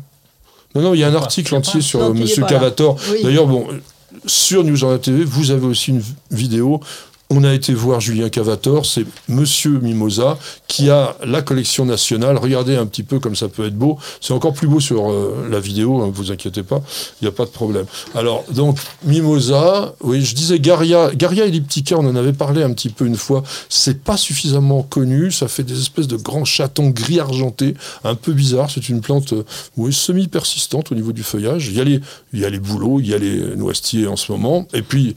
Non, non, il y a un article entier sur es Monsieur. Cavator. Oui. D'ailleurs, bon, euh, sur News TV, vous avez aussi une vidéo. On a été voir Julien Cavator, c'est Monsieur Mimosa qui a la collection nationale. Regardez un petit peu comme ça peut être beau. C'est encore plus beau sur euh, la vidéo, hein, vous inquiétez pas, il n'y a pas de problème. Alors, donc, Mimosa, oui, je disais Garia, Garia elliptica, on en avait parlé un petit peu une fois. C'est pas suffisamment connu, ça fait des espèces de grands chatons gris argentés, un peu bizarre. C'est une plante, euh, oui, semi-persistante au niveau du feuillage. Il y a les, il y a les bouleaux, il y a les noisetiers en ce moment. Et puis,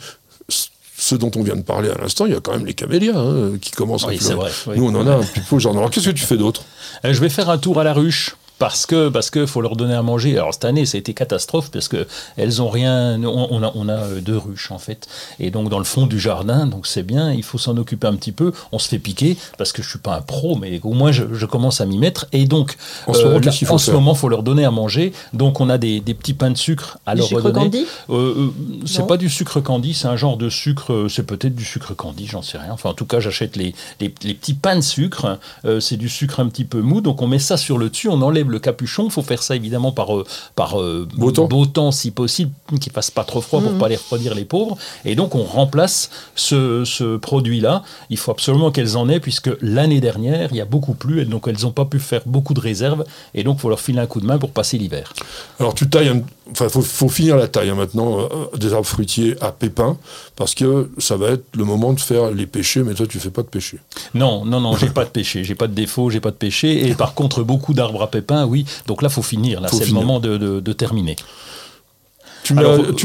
ce dont on vient de parler à l'instant, il y a quand même les camélias hein, qui commencent Oui, à fleurir. vrai, oui. Nous, on en a un petit peu. Alors, qu'est-ce que tu fais d'autre? Euh, Je vais faire un tour à la ruche. Parce que parce que faut leur donner à manger. Alors cette année ça a été catastrophe parce que elles ont rien. On, on a on a euh, deux ruches en fait et donc dans le fond du jardin donc c'est bien. Il faut s'en occuper un petit peu. On se fait piquer parce que je suis pas un pro mais au moins je, je commence à m'y mettre et donc En ce moment, là, faut en ce faire moment faut leur donner à manger. Donc on a des, des petits pains de sucre à Du leur sucre redonner. candy? Euh, euh, c'est Non. pas du sucre candy, c'est un genre de sucre, euh, c'est peut-être du sucre candy, j'en sais rien. Enfin, en tout cas, j'achète les, les, les petits pains de sucre, euh, c'est du sucre un petit peu mou, donc on met ça sur le dessus, on enlève le capuchon, il faut faire ça évidemment par, euh, par euh, Beau temps. si possible, qu'il fasse pas trop froid pour pas les refroidir les pauvres. Et donc on remplace ce, ce produit-là. Il faut absolument qu'elles en aient, puisque l'année dernière, il y a beaucoup plu, et donc elles n'ont pas pu faire beaucoup de réserves, et donc il faut leur filer un coup de main pour passer l'hiver. Alors tu tailles, un- enfin faut, faut finir la taille hein, maintenant euh, des arbres fruitiers à pépins parce que ça va être le moment de faire les pêchers, mais toi tu fais pas de pêcher. Non, non, non, j'ai pas de péché, j'ai pas de défaut, j'ai pas de péché. Et par contre, beaucoup d'arbres à pépins, oui. Donc là, faut finir. Là, c'est le moment de, de- de terminer. Tu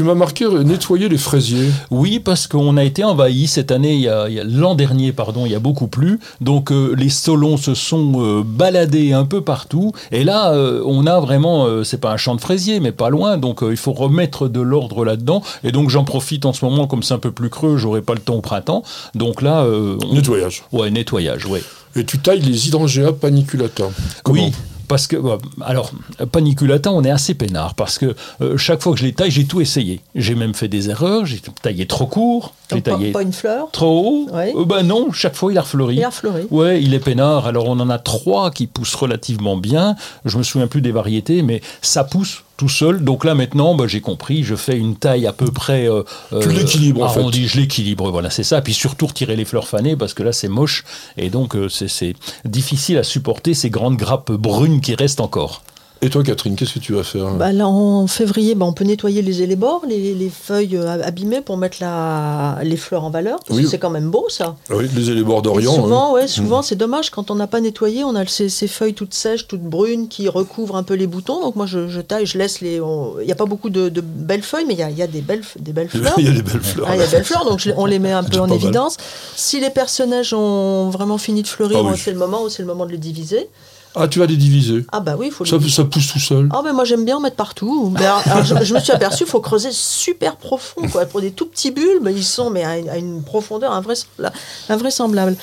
m'as, marqué euh, nettoyer les fraisiers. Oui, parce qu'on a été envahi cette année, l'an dernier, pardon, il y a beaucoup plu. Donc euh, les solons se sont euh, baladés un peu partout. Et là, euh, on a vraiment, c'est pas un champ de fraisiers, mais pas loin. Donc il faut remettre de l'ordre là-dedans. Et donc j'en profite en ce moment, comme c'est un peu plus creux, j'aurai pas le temps au printemps. Donc là, on- Nettoyage. ouais, nettoyage, ouais. Et tu tailles les hydrangea paniculata. Comment? Oui. Parce que, ouais, alors, paniculata, on est assez peinard parce que euh, chaque fois que je les taille, j'ai tout essayé. J'ai même fait des erreurs, j'ai taillé trop court, Donc, pas, taillé pas une fleur. trop haut. Ouais. Euh, ben non, chaque fois il a refleuri. Il a refleuri. Ouais, il est peinard. Alors on en a trois qui poussent relativement bien. Je me souviens plus des variétés, mais ça pousse tout seul. Donc là maintenant, bah, j'ai compris. Je fais une taille à peu près. euh, Tu l'équilibres, en fait. arrondie. Je l'équilibre. Voilà, c'est ça. Puis surtout retirer les fleurs fanées parce que là c'est moche et donc euh, c'est- c'est difficile à supporter ces grandes grappes brunes qui restent encore. Et toi Catherine, qu'est-ce que tu vas faire Bah, là, en février, bah, on peut nettoyer les élébores, les, les feuilles euh, abîmées pour mettre la, les fleurs en valeur. Parce Oui. que c'est quand même beau, ça. Ah Oui, les élébores Et d'Orient. souvent, hein. ouais, souvent c'est dommage quand on n'a pas nettoyé, on a ces, ces feuilles toutes sèches, toutes brunes qui recouvrent un peu les boutons. Donc moi je, je taille, je laisse les. on- Il n'y a pas beaucoup de, de belles feuilles, mais il y a, y a des, belles, des belles fleurs. Il y a des belles fleurs. Ah, il y a des belles fleurs, donc je on les met un peu en mal. évidence. Si les personnages ont vraiment fini de fleurir, Ah oui. c'est le moment où c'est le moment de les diviser. Ah, tu vas les diviser. Ah bah oui, il faut les Ça, diviser. ça pousse tout seul. Ah mais moi j'aime bien en mettre partout. Mais alors, alors, je, je me suis aperçu, il faut creuser super profond. Quoi. Pour des tout petits bulbes, ils sont mais à une, à une profondeur invraisemblable. invraisemblable.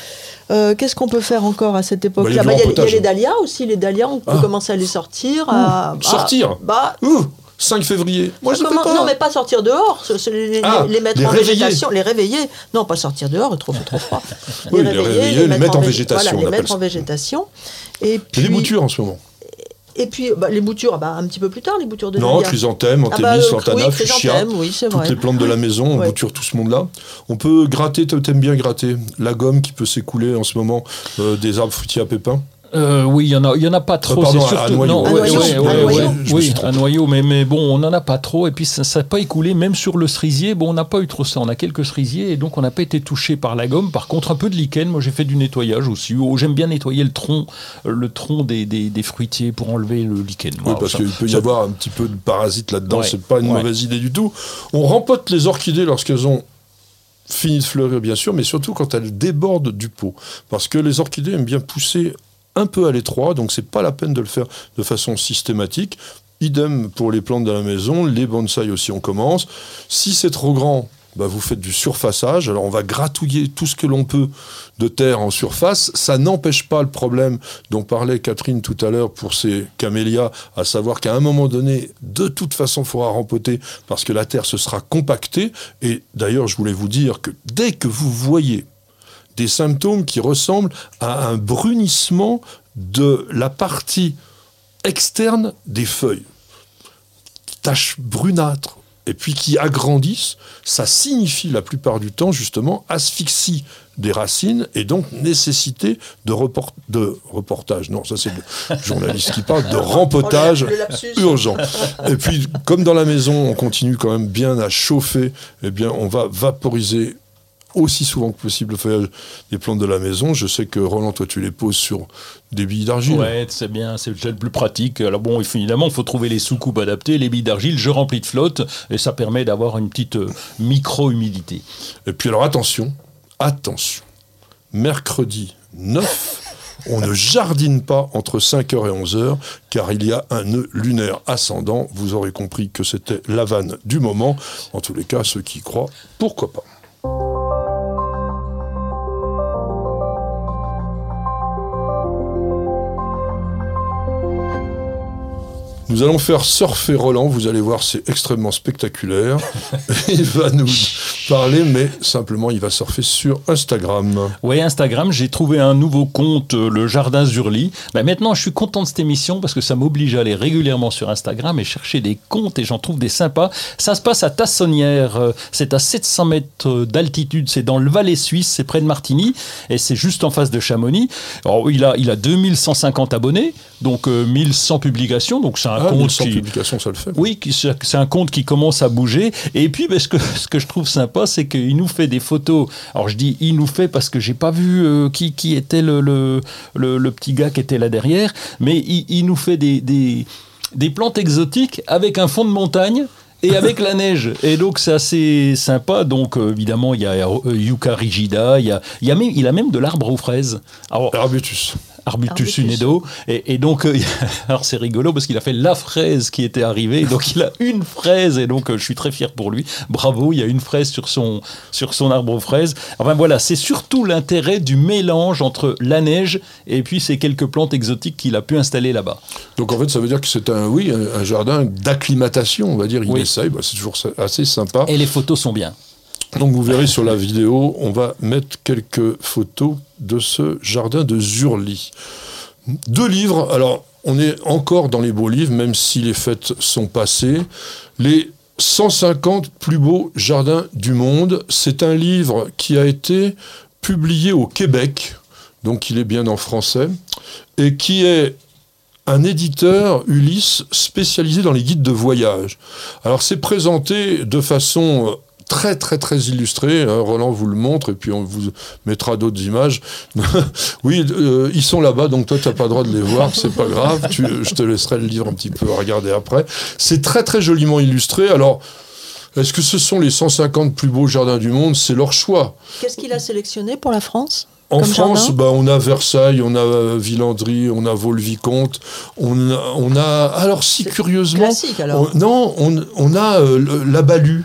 Euh, Qu'est-ce qu'on peut faire encore à cette époque-là? Bah, il y a du Bah, Il y, a- y les dahlias aussi, les dahlias, on peut Ah. commencer à les sortir. à- sortir à- bah, Ouh, 5 février. Moi, je commence- pas. Non, mais pas sortir dehors, se- se- les, Ah, les mettre les en réveiller. végétation, les réveiller. Non, pas sortir dehors, il trop, trop froid. Oui, les réveiller, les mettre en vég- végétation, Voilà, les mettre en végétation. Et puis, des boutures en ce moment. Et puis bah, les boutures, bah, un petit peu plus tard, les boutures de Non, chrysanthème, Ah bah, antémis, euh, lantana, oui, fuchsia. oui, Toutes vrai. les plantes de la maison, on Ouais. bouture tout ce monde-là. On peut gratter, t'aimes bien gratter. La gomme qui peut s'écouler en ce moment euh, des arbres fruitiers à pépins. Euh, oui, il y en a, il y en a pas trop. pardon, c'est à- à surtout noyau. non, Un ouais, noyau, ouais, un ouais, noyau. oui, un noyau, mais mais bon, on n'en a pas trop. Et puis ça n'a pas écoulé, même sur le cerisier. Bon, on n'a pas eu trop ça. On a quelques cerisiers et donc on n'a pas été touché par la gomme. Par contre, un peu de lichen. Moi, j'ai fait du nettoyage aussi. Oh, J'aime bien nettoyer le tronc, euh, le tronc des, des, des fruitiers pour enlever le lichen. Oui, parce qu'il peut y ça- avoir un petit peu de parasites là-dedans, Ouais. c'est pas une Ouais. mauvaise idée du tout. On rempote les orchidées lorsqu'elles ont fini de fleurir, bien sûr, mais surtout quand elles débordent du pot. Parce que les orchidées aiment bien pousser un peu à l'étroit, donc c'est pas la peine de le faire de façon systématique. Idem pour les plantes de la maison, les bonsaïs aussi, on commence. Si c'est trop grand, bah vous faites du surfaçage. Alors on va gratouiller tout ce que l'on peut de terre en surface. Ça n'empêche pas le problème dont parlait Catherine tout à l'heure pour ces camélias, à savoir qu'à un moment donné, de toute façon, il faudra rempoter parce que la terre se sera compactée. Et d'ailleurs, je voulais vous dire que dès que vous voyez des symptômes qui ressemblent à un brunissement de la partie externe des feuilles. Taches brunâtres, et puis qui agrandissent, ça signifie la plupart du temps justement asphyxie des racines et donc nécessité de, report, de reportage. Non, ça c'est le journaliste qui parle de rempotage urgent. Et puis, comme dans la maison, on continue quand même bien à chauffer, eh bien, on va vaporiser aussi souvent que possible le feuillage des plantes de la maison. Je sais que Roland, toi, tu les poses sur des billes d'argile. Ouais, c'est bien, c'est le plus pratique. Alors bon, évidemment, il faut trouver les sous-coupes adaptées. Les billes d'argile, je remplis de flotte et ça permet d'avoir une petite euh, micro-humidité. Et puis alors attention, attention. Mercredi 9, on ne jardine pas entre 5h et 11h car il y a un nœud lunaire ascendant. Vous aurez compris que c'était la vanne du moment. En tous les cas, ceux qui y croient, pourquoi pas. Nous allons faire surfer Roland, vous allez voir, c'est extrêmement spectaculaire. il va nous parler, mais simplement, il va surfer sur Instagram. Oui, Instagram, j'ai trouvé un nouveau compte, euh, le Jardin Zurli. Ben maintenant, je suis content de cette émission parce que ça m'oblige à aller régulièrement sur Instagram et chercher des comptes et j'en trouve des sympas. Ça se passe à Tassonnière, euh, c'est à 700 mètres d'altitude, c'est dans le Valais suisse, c'est près de Martigny et c'est juste en face de Chamonix. Alors, il a, il a 2150 abonnés, donc 1100 euh, publications, donc c'est un Ah, compte 1100 qui... publications, ça le fait. Oui, c'est c'est un compte qui commence à bouger. Et puis, ben, ce, que, ce que je trouve sympa, c'est qu'il nous fait des photos. Alors, je dis il nous fait parce que j'ai pas vu euh, qui, qui était le, le, le- le petit gars qui était là derrière, mais il, il nous fait des, des, des plantes exotiques avec un fond de montagne. Et avec la neige. Et donc, c'est assez sympa. Donc, euh, évidemment, il y a euh, Yucca rigida. Il, y a, il, y a même, il a même de l'arbre aux fraises. Alors, Arbutus. Arbutus, Arbutus. unedo. Et, et donc, euh, alors c'est rigolo parce qu'il a fait la fraise qui était arrivée. Donc, il a une fraise et donc euh, je suis très fier pour lui. Bravo, il y a une fraise sur son, sur son arbre aux fraises. Enfin voilà, c'est surtout l'intérêt du mélange entre la neige et puis ces quelques plantes exotiques qu'il a pu installer là-bas. Donc en fait, ça veut dire que c'est un, oui, un, un jardin d'acclimatation, on va dire. Il Oui. essaye, bah, c'est toujours assez sympa. Et les photos sont bien. Donc vous verrez sur la vidéo, on va mettre quelques photos de ce jardin de Zurli. Deux livres, alors on est encore dans les beaux livres, même si les fêtes sont passées. Les 150 plus beaux jardins du monde, c'est un livre qui a été publié au Québec, donc il est bien en français, et qui est un éditeur Ulysse spécialisé dans les guides de voyage. Alors c'est présenté de façon euh, très très très illustrée. hein. Roland vous le montre et puis on vous mettra d'autres images. oui, euh, ils sont là-bas, donc toi tu n'as pas le droit de les voir, c'est pas grave. Tu- je te laisserai le livre un petit peu à regarder après. C'est très très joliment illustré. Alors est-ce que ce sont les 150 plus beaux jardins du monde? C'est leur choix. Qu'est-ce qu'il a sélectionné pour la France? En Comme France, bah, on a Versailles, on a Villandry, on a Vaux-le-Vicomte, on a, on a- alors si curieusement, Classique alors. on- non, on, on a euh, la Balue,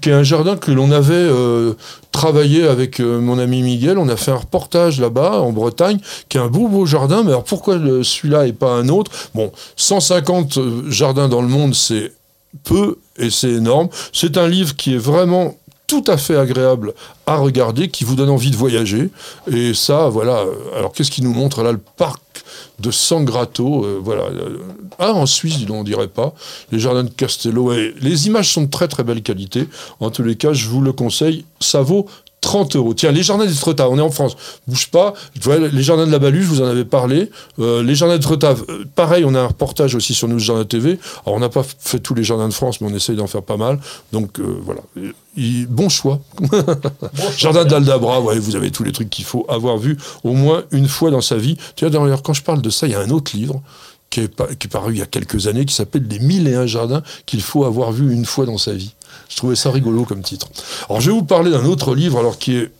qui est un jardin que l'on avait euh, travaillé avec euh, mon ami Miguel. On a fait un reportage là-bas en Bretagne, qui est un beau beau jardin. Mais alors pourquoi celui-là et pas un autre? Bon, 150 euh, jardins dans le monde, c'est peu et c'est énorme. C'est un livre qui est vraiment tout à fait agréable à regarder, qui vous donne envie de voyager. Et ça, voilà. Alors, qu'est-ce qu'il nous montre là Le parc de Sangrato, euh, voilà. Ah, en Suisse, on dirait pas. Les jardins de Castello. Et les images sont de très très belle qualité. En tous les cas, je vous le conseille. Ça vaut 30 euros. Tiens, les jardins d'Étretat, on est en France. Bouge pas. Les jardins de la Balue, je vous en avais parlé. Euh, les jardins d'Étretat, euh, pareil, on a un reportage aussi sur nos jardins TV. Alors, on n'a pas fait tous les jardins de France, mais on essaye d'en faire pas mal. Donc, euh, voilà. Et- bon choix. Jardin d'Aldabra, ouais, vous avez tous les trucs qu'il faut avoir vu au moins une fois dans sa vie. Tu vois, d'ailleurs, quand je parle de ça, il y a un autre livre qui est, pa- qui est paru il y a quelques années qui s'appelle Les mille et un jardins qu'il faut avoir vu une fois dans sa vie. Je trouvais ça rigolo comme titre. Alors, je vais vous parler d'un autre livre, alors qui est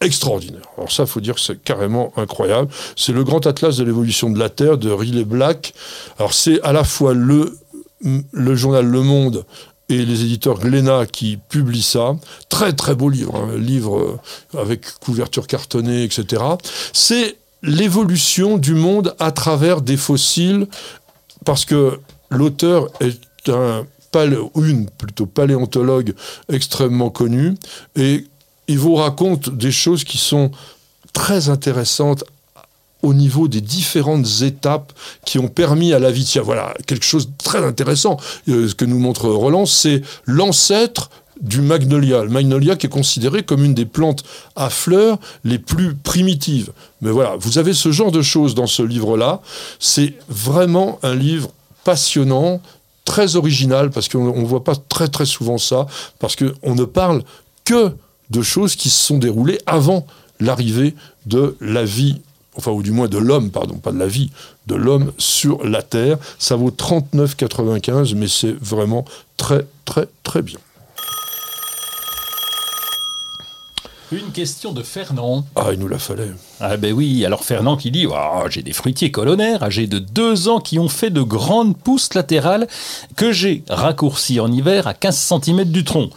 extraordinaire. Alors ça, faut dire que c'est carrément incroyable. C'est le Grand Atlas de l'évolution de la Terre de Riley Black. Alors c'est à la fois le, le journal Le Monde et les éditeurs Glénat qui publient ça. Très très beau livre, hein, livre euh, avec couverture cartonnée, etc. C'est l'évolution du monde à travers des fossiles, parce que l'auteur est un une plutôt paléontologue extrêmement connue, et il vous raconte des choses qui sont très intéressantes au niveau des différentes étapes qui ont permis à la vie. Tiens, voilà, quelque chose de très intéressant euh, ce que nous montre Roland, c'est l'ancêtre du magnolia. Le magnolia qui est considéré comme une des plantes à fleurs les plus primitives. Mais voilà, vous avez ce genre de choses dans ce livre-là. C'est vraiment un livre passionnant, très original, parce qu'on ne voit pas très très souvent ça, parce qu'on ne parle que de choses qui se sont déroulées avant l'arrivée de la vie enfin ou du moins de l'homme, pardon, pas de la vie, de l'homme sur la Terre. Ça vaut 39,95, mais c'est vraiment très très très bien. Une question de Fernand. Ah, il nous la fallait. Ah ben oui, alors Fernand qui dit oh, J'ai des fruitiers colonnaires âgés de 2 ans qui ont fait de grandes pousses latérales que j'ai raccourcies en hiver à 15 cm du tronc.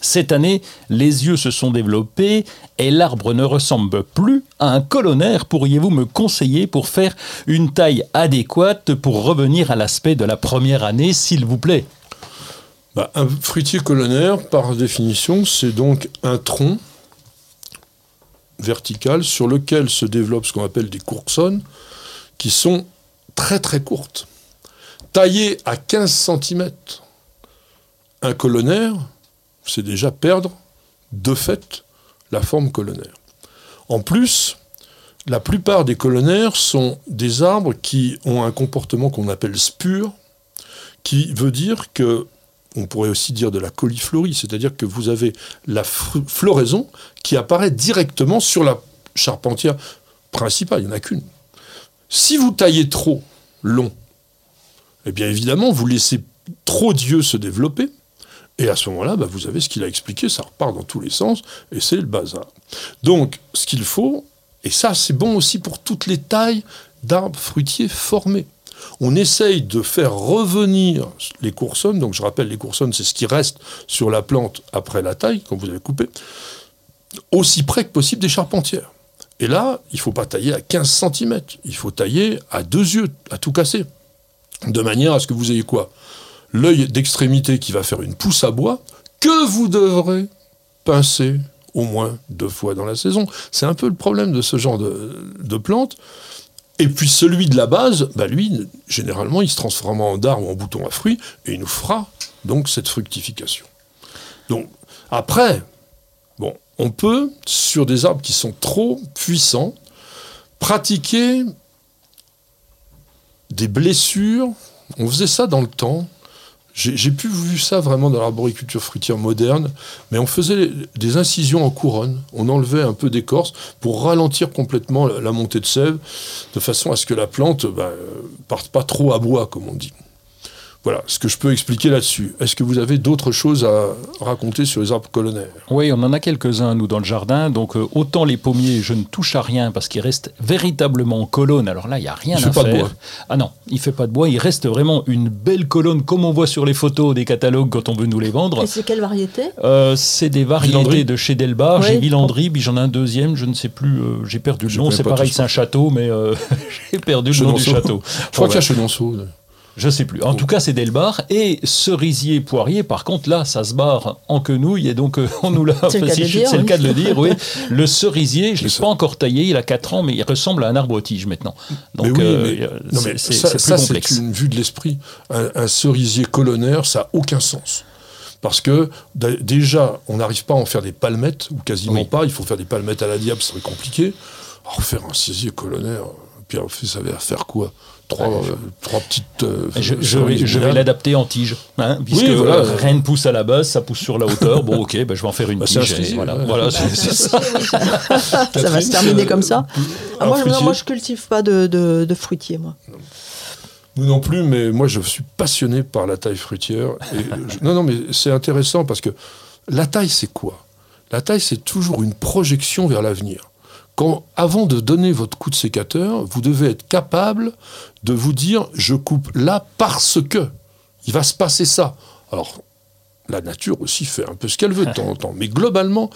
Cette année, les yeux se sont développés et l'arbre ne ressemble plus à un colonnaire. Pourriez-vous me conseiller pour faire une taille adéquate pour revenir à l'aspect de la première année, s'il vous plaît? Bah, Un fruitier colonnaire, par définition, c'est donc un tronc vertical sur lequel se développent ce qu'on appelle des coursonnes qui sont très très courtes. Taillé à 15 cm, un colonnaire, c'est déjà perdre de fait la forme colonnaire. En plus, la plupart des colonnaires sont des arbres qui ont un comportement qu'on appelle spure, qui veut dire que on pourrait aussi dire de la coliflorie, c'est-à-dire que vous avez la floraison qui apparaît directement sur la charpentière principale, il n'y en a qu'une. Si vous taillez trop long, eh bien évidemment, vous laissez trop d'yeux se développer, et à ce moment-là, bah, vous avez ce qu'il a expliqué, ça repart dans tous les sens, et c'est le bazar. Donc, ce qu'il faut, et ça c'est bon aussi pour toutes les tailles d'arbres fruitiers formés on essaye de faire revenir les coursonnes, donc je rappelle, les coursonnes, c'est ce qui reste sur la plante après la taille, quand vous avez coupé, aussi près que possible des charpentières. Et là, il ne faut pas tailler à 15 cm, il faut tailler à deux yeux, à tout casser. De manière à ce que vous ayez quoi? L'œil d'extrémité qui va faire une pousse à bois, que vous devrez pincer au moins deux fois dans la saison. C'est un peu le problème de ce genre de, de plantes. Et puis celui de la base, bah lui, généralement, il se transforme en dard ou en bouton à fruits, et il nous fera donc cette fructification. Donc, après, on peut, sur des arbres qui sont trop puissants, pratiquer des blessures. On faisait ça dans le temps. J'ai pu vu ça vraiment dans l'arboriculture fruitière moderne, mais on faisait des incisions en couronne, on enlevait un peu d'écorce pour ralentir complètement la montée de sève, de façon à ce que la plante ne bah, parte pas trop à bois, comme on dit. Voilà ce que je peux expliquer là-dessus. Est-ce que vous avez d'autres choses à raconter sur les arbres colonnaires? Oui, on en a quelques-uns, nous, dans le jardin. Donc, euh, autant les pommiers, je ne touche à rien parce qu'ils restent véritablement en colonne. Alors là, il n'y a rien il à fait faire. Pas de bois. Ah non, il fait pas de bois. Il reste vraiment une belle colonne, comme on voit sur les photos des catalogues quand on veut nous les vendre. Et c'est quelle variété? Euh, C'est des variétés Villandry. de chez Delbar. Oui. J'ai Villandry, puis j'en ai un deuxième, je ne sais plus, euh, j'ai perdu le Je nom. C'est pareil, c'est un château, mais euh, j'ai perdu le nom du château. Je crois qu'il y a Chenonceau. Je sais plus. En tout cas, c'est Delbar. Et cerisier, poirier, par contre, là, ça se barre en quenouille. Et donc, euh, on nous l'a C'est le cas de le dire, C'est le oui. cas de le dire, oui. Le cerisier, je ne l'ai pas encore taillé. Il a 4 ans, mais il ressemble à un arbre tige maintenant. Donc, mais oui, euh, mais, euh, non, c'est mais c'est- ça, c'est ça, une vue de l'esprit. Un, un cerisier colonnaire, ça n'a aucun sens. Parce que d- déjà, on n'arrive pas à en faire des palmettes, ou quasiment Oui. pas. Il faut faire des palmettes à la diable, c'est très compliqué. Alors, faire un cerisier colonnaire, puis alors, ça va faire quoi? Trois, euh, trois petites. euh, Je, vais, je vais binaires. l'adapter en tige, hein, puisque Oui, voilà. euh, rien ne pousse à la base, ça pousse sur la hauteur. Bon, ok, ben, je vais en faire une Bah, tige. et cerisier, voilà, ouais. voilà c'est c'est ça. Ça va se terminer euh, comme ça. Ah, un moi, je- fruitier moi, je cultive pas de, de, de fruitiers, moi. Nous non plus, mais moi je suis passionné par la taille fruitière. Et je- non, non, mais c'est intéressant parce que la taille, c'est quoi? La taille, c'est toujours une projection vers l'avenir. Quand, avant de donner votre coup de sécateur, vous devez être capable de vous dire je coupe là parce que il va se passer ça. Alors, la nature aussi fait un peu ce qu'elle veut de temps en temps, mais globalement,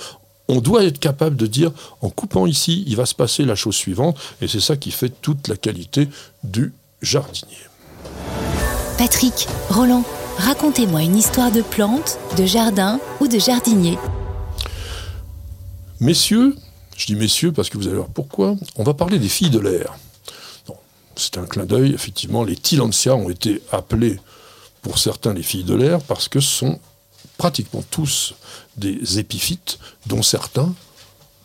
on doit être capable de dire en coupant ici, il va se passer la chose suivante, et c'est ça qui fait toute la qualité du jardinier. Patrick, Roland, racontez-moi une histoire de plante, de jardin ou de jardinier. Messieurs, je dis messieurs parce que vous allez voir pourquoi, on va parler des filles de l'air. c'est un clin d'œil, effectivement, les Tillandsia ont été appelés, pour certains, les filles de l'air, parce que ce sont pratiquement tous des épiphytes, dont certains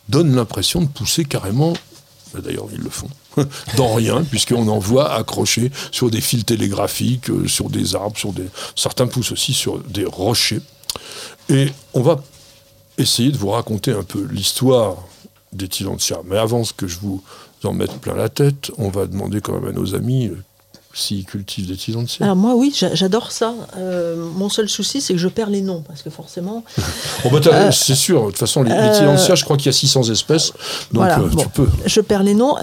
donnent l'impression de pousser carrément, bah, d'ailleurs ils le font, dans rien, puisqu'on en voit accrochés sur des fils télégraphiques, euh, sur des arbres, sur des... certains poussent aussi sur des rochers. Et on va essayer de vous raconter un peu l'histoire des Tillandsia. Mais avant que je vous en mette plein la tête, on va demander quand même à nos amis euh, s'ils cultivent des Tillandsia. Alors moi oui, j'a- j'adore ça. Euh, mon seul souci c'est que je perds les noms parce que forcément. Bon, bah, Euh, c'est sûr, de toute façon, les, les euh, Tillandsia, je crois qu'il y a 600 espèces, donc Voilà, euh, bon. tu peux. Je perds les noms.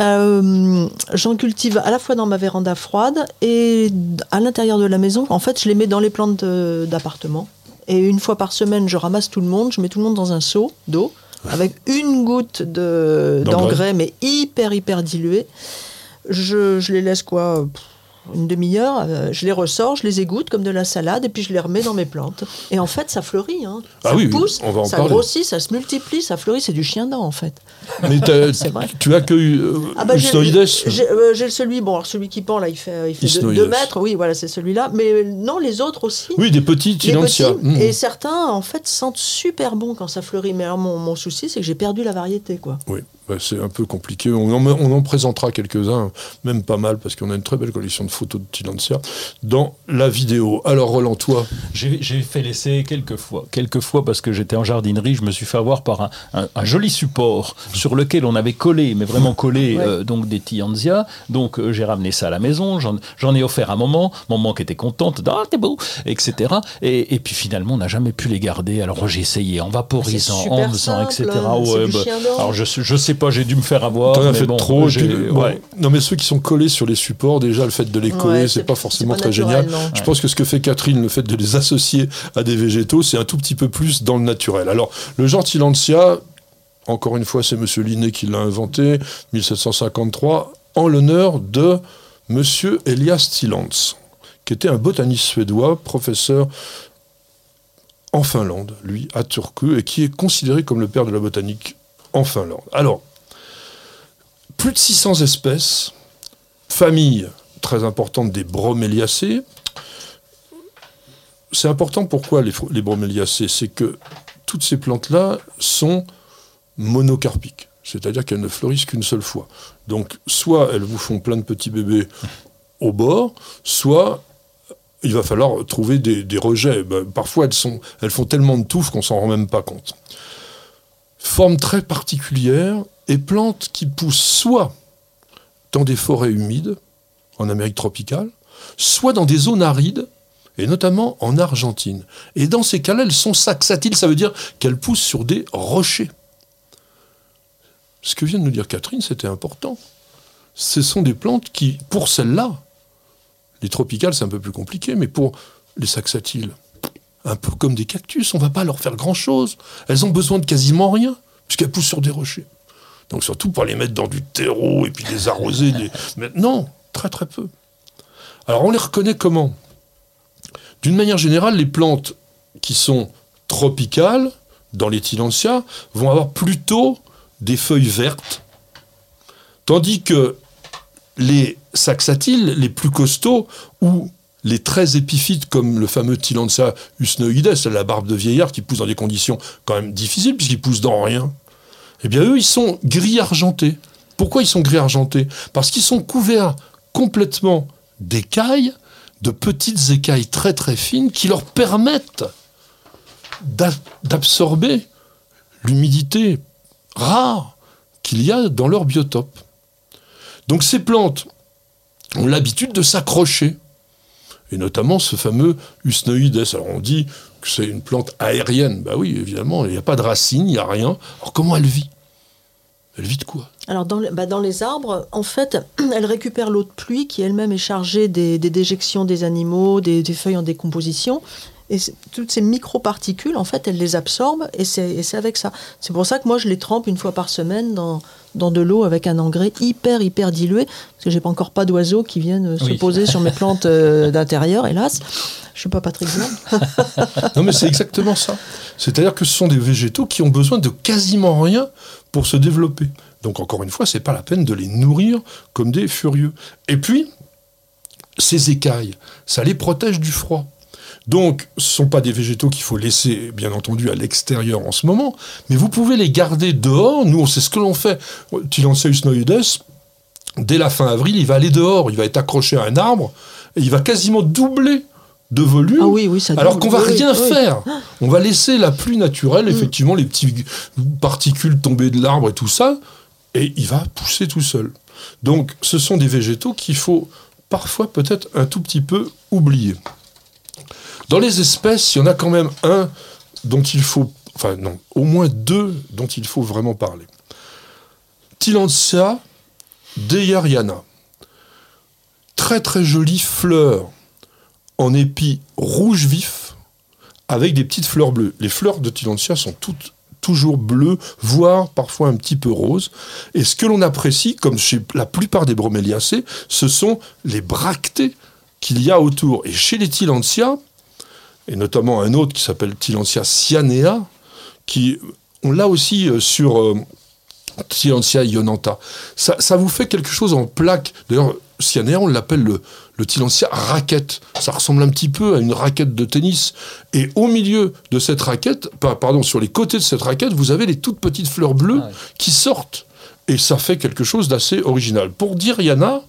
J'en cultive à la fois dans ma véranda froide et à l'intérieur de la maison. En fait, je les mets dans les plantes de- d'appartement. Et une fois par semaine, je ramasse tout le monde, je mets tout le monde dans un seau d'eau avec une goutte de- D'engrais. mais hyper, hyper dilué. Je, je les laisse quoi pff, une demi-heure, euh, je les ressors, je les égoutte comme de la salade et puis je les remets dans mes plantes. Et en fait, ça fleurit. Hein. Ah ça oui, pousse, on va en ça parler. grossit, ça se multiplie, ça fleurit. C'est du chien dent en fait. Mais vrai. tu accueilles euh, Ah bah, j'ai- euh, celui, bon, alors celui qui pend là, il fait, il fait Usnoides. 2 mètres, oui, voilà, c'est celui-là. Mais euh, non, les autres aussi. Oui, des petits petits, Mhm. Et certains, en fait, sentent super bon quand ça fleurit. Mais alors, mon, mon souci, c'est que j'ai perdu la variété, quoi. Oui, bah, c'est un peu compliqué. On en, on en présentera quelques-uns, même pas mal, parce qu'on a une très belle collection de photos de Tillandsia dans la vidéo. Alors, Roland, toi, J'ai fait l'essai quelques fois. Quelques fois parce que j'étais en jardinerie, je me suis fait avoir par un, un- un joli support sur lequel on avait collé, mais vraiment collé, Ouais. euh, donc des Tillandsia. Donc euh, j'ai ramené ça à la maison, j'en ai offert un moment. Maman qui était contente, ah t'es beau, etc. Et, et puis finalement, on n'a jamais pu les garder. Alors j'ai essayé en vaporisant, en faisant, simple, etc. hein, Ouais, bah, alors je, sais- je sais pas, j'ai dû me faire avoir. t'en as fait bon, trop. puis, bon, ouais. Non, mais ceux qui sont collés sur les supports, déjà, le fait de les Ouais, coller, c'est- c'est pas forcément pas très naturel, génial. non. Je pense que ce que fait Catherine, le fait de les associer à des végétaux, c'est un tout petit peu plus dans le naturel. Alors, le genre Tillandsia, encore une fois, c'est Monsieur Linné qui l'a inventé, 1753, en l'honneur de Monsieur Elias Tillandz, qui était un botaniste suédois, professeur en Finlande, lui, à Turku, et qui est considéré comme le père de la botanique en Finlande. Alors, plus de 600 espèces, famille très importante des broméliacées. C'est important pourquoi les, broméliacées C'est que toutes ces plantes-là sont monocarpiques, c'est-à-dire qu'elles ne fleurissent qu'une seule fois. Donc, soit elles vous font plein de petits bébés au bord, soit il va falloir trouver des, rejets. Ben, parfois, elles font tellement de touffes qu'on s'en rend même pas compte. Forme très particulière et plantes qui poussent soit dans des forêts humides, en Amérique tropicale, soit dans des zones arides, et notamment en Argentine. Et dans ces cas-là, elles sont saxatiles, ça veut dire qu'elles poussent sur des rochers. Ce que vient de nous dire Catherine, c'était important. Ce sont des plantes qui, pour celles-là, les tropicales, c'est un peu plus compliqué, mais pour les saxatiles, un peu comme des cactus, on ne va pas leur faire grand-chose. Elles ont besoin de quasiment rien, puisqu'elles poussent sur des rochers. Donc surtout pour les mettre dans du terreau et puis les arroser. Mais non, très très peu. Alors on les reconnaît comment? D'une manière générale, les plantes qui sont tropicales, dans les Tillandsia, vont avoir plutôt des feuilles vertes, tandis que les saxatiles, les plus costauds, ou les très épiphytes comme le fameux Tillandsia usnoides, la barbe de vieillard qui pousse dans des conditions quand même difficiles puisqu'ils poussent dans rien, eh bien eux, ils sont gris argentés. Pourquoi ils sont gris argentés? Parce qu'ils sont couverts complètement d'écailles, de petites écailles très très fines qui leur permettent d'a- d'absorber l'humidité rare qu'il y a dans leur biotope. Donc ces plantes ont l'habitude de s'accrocher, et notamment ce fameux Usnoides. Alors on dit c'est une plante aérienne. Bah oui, évidemment, il n'y a pas de racines, il n'y a rien. Alors comment elle vit? Elle vit de quoi? Alors, bah, dans les arbres, en fait, elles récupèrent l'eau de pluie qui elle-même est chargée des, déjections des animaux, des feuilles en décomposition. Et toutes ces microparticules, en fait, elles les absorbent et c'est avec ça. C'est pour ça que moi, je les trempe une fois par semaine dans, dans de l'eau avec un engrais hyper, hyper dilué. Parce que j'ai pas encore pas d'oiseaux qui viennent se poser sur mes plantes euh, d'intérieur, hélas. Je suis pas Patrick. Non, mais c'est exactement ça. C'est-à-dire que ce sont des végétaux qui ont besoin de quasiment rien pour se développer. Donc encore une fois, c'est pas la peine de les nourrir comme des furieux. Et puis, ces écailles, ça les protège du froid. Donc, ce ne sont pas des végétaux qu'il faut laisser, bien entendu, à l'extérieur en ce moment, mais vous pouvez les garder dehors. Nous, on sait ce que l'on fait. Tilanceus noiodes, dès la fin avril, il va aller dehors, il va être accroché à un arbre, et il va quasiment doubler de volume, Ah oui, oui, ça alors qu'on va oui, rien faire. On va laisser la pluie naturelle, Mm. effectivement, les petites particules tomber de l'arbre et tout ça, et il va pousser tout seul. Donc, ce sont des végétaux qu'il faut parfois peut-être un tout petit peu oublier. Dans les espèces, il y en a quand même un dont il faut, enfin non, au moins deux dont il faut vraiment parler. Tillandsia deyariana. Très très jolie fleur en épi rouge vif avec des petites fleurs bleues. Les fleurs de Tillandsia sont toutes toujours bleues, voire parfois un petit peu roses. Et ce que l'on apprécie, comme chez la plupart des broméliacées, ce sont les bractées qu'il y a autour. Et chez les Tillandsia, et notamment un autre qui s'appelle Tillandsia cyanea, qui, on l'a aussi euh, sur euh, ionanta. Ça, ça vous fait quelque chose en plaque. D'ailleurs, cyanea, on l'appelle le, le raquette. Ça ressemble un petit peu à une raquette de tennis. Et au milieu de cette raquette, pa- pardon, sur les côtés de cette raquette, vous avez les toutes petites fleurs bleues Ah ouais. qui sortent. Et ça fait quelque chose d'assez original. Pour Diriana,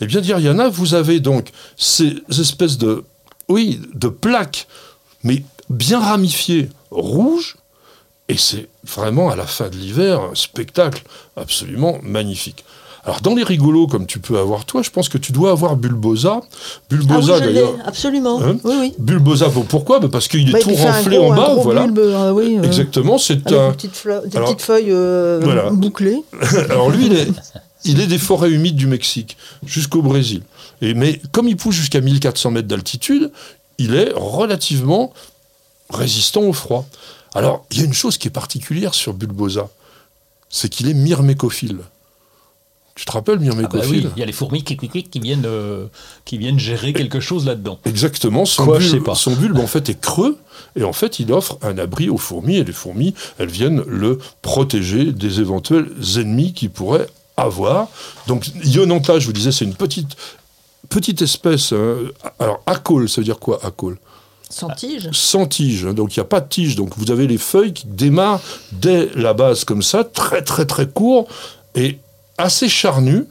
eh bien Diriana, vous avez donc ces espèces de, oui, de plaques, mais bien ramifiées, rouges, et c'est vraiment à la fin de l'hiver un spectacle absolument magnifique. Alors dans les rigolos comme tu peux avoir toi, je pense que tu dois avoir Bulbosa. Ah oui, Bulbosa l'ai, d'ailleurs. absolument. Hein oui, oui. Bulbosa, pourquoi? Ben Parce qu'il est Bah, tout renflé gros- en bas, voilà. bulbe, euh, oui, euh, Exactement, c'est un. des petites, fleurs- des Alors- petites feuilles euh, Voilà. bouclées. Alors lui, il est, il est des forêts humides du Mexique jusqu'au Brésil. Et, mais comme il pousse jusqu'à 1400 mètres d'altitude, il est relativement résistant au froid. Alors, il y a une chose qui est particulière sur Bulbosa, c'est qu'il est myrmécophile. Tu te rappelles Ah bah myrmécophile oui, il y a les fourmis qui, qui- qui- qui viennent, euh, qui viennent gérer quelque chose là-dedans. Exactement, son, Quoi, je sais bulbe, pas. son bulbe en fait est creux et en fait il offre un abri aux fourmis et les fourmis elles viennent le protéger des éventuels ennemis qu'il pourrait avoir. Donc Ionanta, je vous disais, c'est une petite petite espèce. hein. Alors acole, ça veut dire quoi acole Sans tige? sans tige, hein, donc il n'y a pas de tige. Donc vous avez les feuilles qui démarrent dès la base comme ça, très très très court et assez charnu.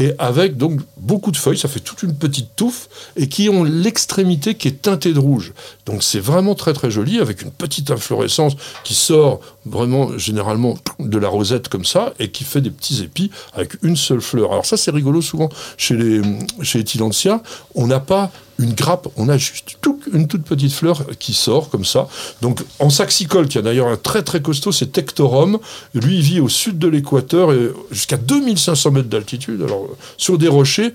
Et avec donc beaucoup de feuilles, ça fait toute une petite touffe, et qui ont l'extrémité qui est teintée de rouge. Donc c'est vraiment très très joli, avec une petite inflorescence qui sort vraiment généralement de la rosette comme ça, et qui fait des petits épis avec une seule fleur. Alors ça c'est rigolo souvent chez les, chez les on n'a pas une grappe, on a juste tout- une toute petite fleur qui sort comme ça. Donc en saxicole, qui a d'ailleurs un très très costaud, c'est Tectorum. Lui, il vit au sud de l'équateur et jusqu'à 2500 mètres d'altitude, alors sur des rochers.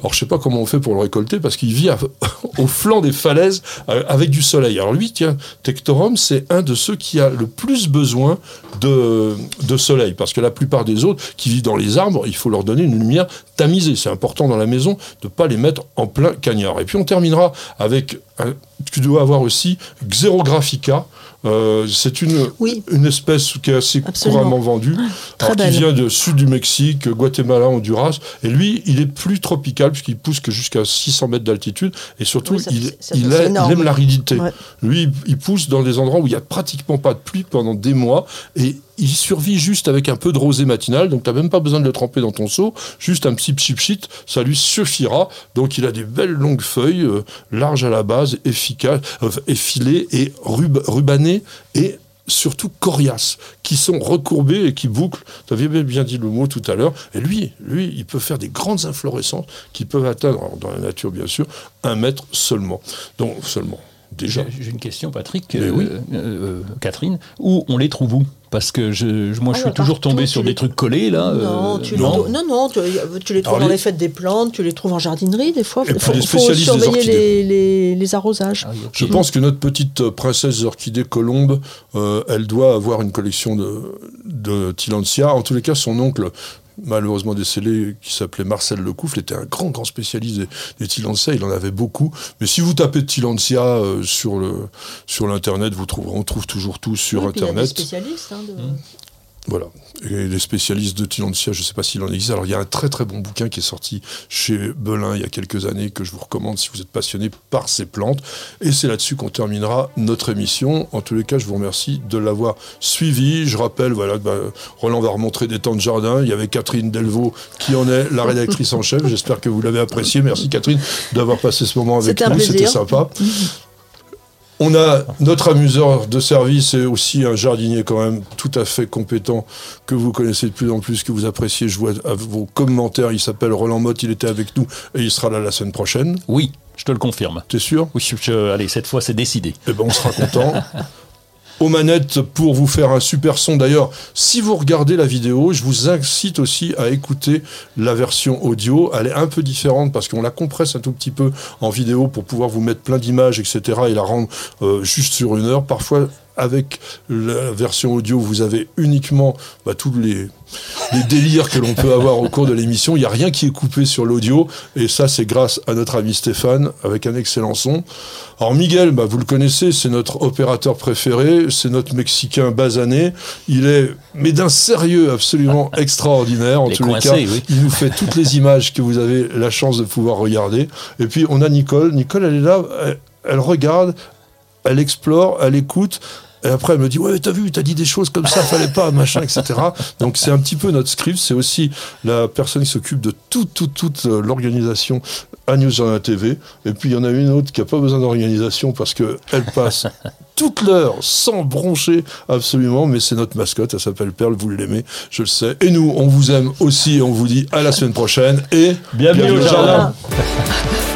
Alors je sais pas comment on fait pour le récolter parce qu'il vit au flanc des falaises euh, avec du soleil. Alors lui, tiens, Tectorum, c'est un de ceux qui a le plus besoin de, de soleil parce que la plupart des autres qui vivent dans les arbres, il faut leur donner une lumière tamisée. C'est important dans la maison de pas les mettre en plein cagnard. Et puis on terminera avec un- tu dois avoir aussi Xerographica. Euh, c'est une, Oui. une espèce qui est assez Absolument. couramment vendue, Très alors, qui vient de sud du Mexique, Guatemala, Honduras. Et lui, il est plus tropical puisqu'il pousse que jusqu'à 600 mètres d'altitude. Et surtout, Oui, ça il, ça a- aime l'aridité. Ouais. Lui, il- il pousse dans des endroits où il n'y a pratiquement pas de pluie pendant des mois. Et il survit juste avec un peu de rosée matinale. Donc, tu n'as même pas besoin de le tremper dans ton seau. Juste un petit pchit ça lui suffira. Donc, il a des belles longues feuilles, euh, larges à la base, efficaces, euh, effilées et rub- rubanées. Et surtout coriaces, qui sont recourbées et qui bouclent. Tu avais bien dit le mot tout à l'heure. Et lui, lui, il peut faire des grandes inflorescences qui peuvent atteindre, alors, dans la nature bien sûr, un mètre seulement. Donc seulement. Déjà. J'ai une question, Patrick, oui. euh, Catherine. Où on les trouve où? Parce que je, je- moi, je Ah, suis toujours tombé sur les- des trucs collés, là. Non, euh, tu les non. non, non, tu, tu les trouves Alors, dans les- les fêtes des plantes, tu les trouves en jardinerie des fois. Il faut, des surveiller les, les- les arrosages. Ah. Je pense que notre petite euh, princesse orchidée colombe, euh, elle doit avoir une collection de, de Tillandsia. En tous les cas, son oncle, malheureusement décédé, qui s'appelait Marcel Lecoufle, était un grand, grand spécialiste des, des Tillandsia. Il en avait beaucoup. Mais si vous tapez Tillandsia euh, sur le sur l'internet, vous trouverez, on trouve toujours tout sur Oui, puis il y a des internet. spécialistes. hein, de- Voilà. Et les spécialistes de Tillandsia, je ne sais pas s'il en existe. Alors, il y a un très très bon bouquin qui est sorti chez Belin il y a quelques années que je vous recommande si vous êtes passionné par ces plantes. Et c'est là-dessus qu'on terminera notre émission. En tous les cas, je vous remercie de l'avoir suivi. Je rappelle, voilà, bah, Roland va remontrer des temps de jardin. Il y avait Catherine Delvaux qui en est la rédactrice en chef. J'espère que vous l'avez apprécié. Merci Catherine d'avoir passé ce moment avec nous. C'était sympa. On a notre amuseur de service et aussi un jardinier quand même tout à fait compétent que vous connaissez de plus en plus, que vous appréciez. Je vois vos commentaires. Il s'appelle Roland Motte. Il était avec nous et il sera là la semaine prochaine. Oui, je te le confirme. T'es sûr? Oui, allez, cette fois c'est décidé. Eh ben, on sera content. aux manettes pour vous faire un super son. D'ailleurs, si vous regardez la vidéo, je vous incite aussi à écouter la version audio. Elle est un peu différente parce qu'on la compresse un tout petit peu en vidéo pour pouvoir vous mettre plein d'images, etc. et la rendre euh, juste sur une heure. Parfois, avec la version audio, vous avez uniquement bah, tous les, délires que l'on peut avoir au cours de l'émission. Il n'y a rien qui est coupé sur l'audio. Et ça, c'est grâce à notre ami Stéphane, avec un excellent son. Alors Miguel, bah, vous le connaissez, c'est notre opérateur préféré. C'est notre Mexicain basané. Il est, mais d'un sérieux absolument extraordinaire. En tous les cas, il nous fait toutes les images que vous avez la chance de pouvoir regarder. Et puis, on a Nicole. Nicole, elle est là. elle regarde, elle explore, elle écoute, et après, elle me dit, ouais, t'as vu, t'as dit des choses comme ça, fallait pas, machin, etc. Donc, c'est un petit peu notre script. C'est aussi la personne qui s'occupe de toute, toute, toute euh, l'organisation à News la TV. Et puis, il y en a une autre qui a pas besoin d'organisation parce qu'elle passe toute l'heure sans broncher absolument. Mais c'est notre mascotte. Elle s'appelle Perle. Vous l'aimez, je le sais. Et nous, on vous aime aussi. On vous dit à la semaine prochaine. Et bienvenue, au jardin.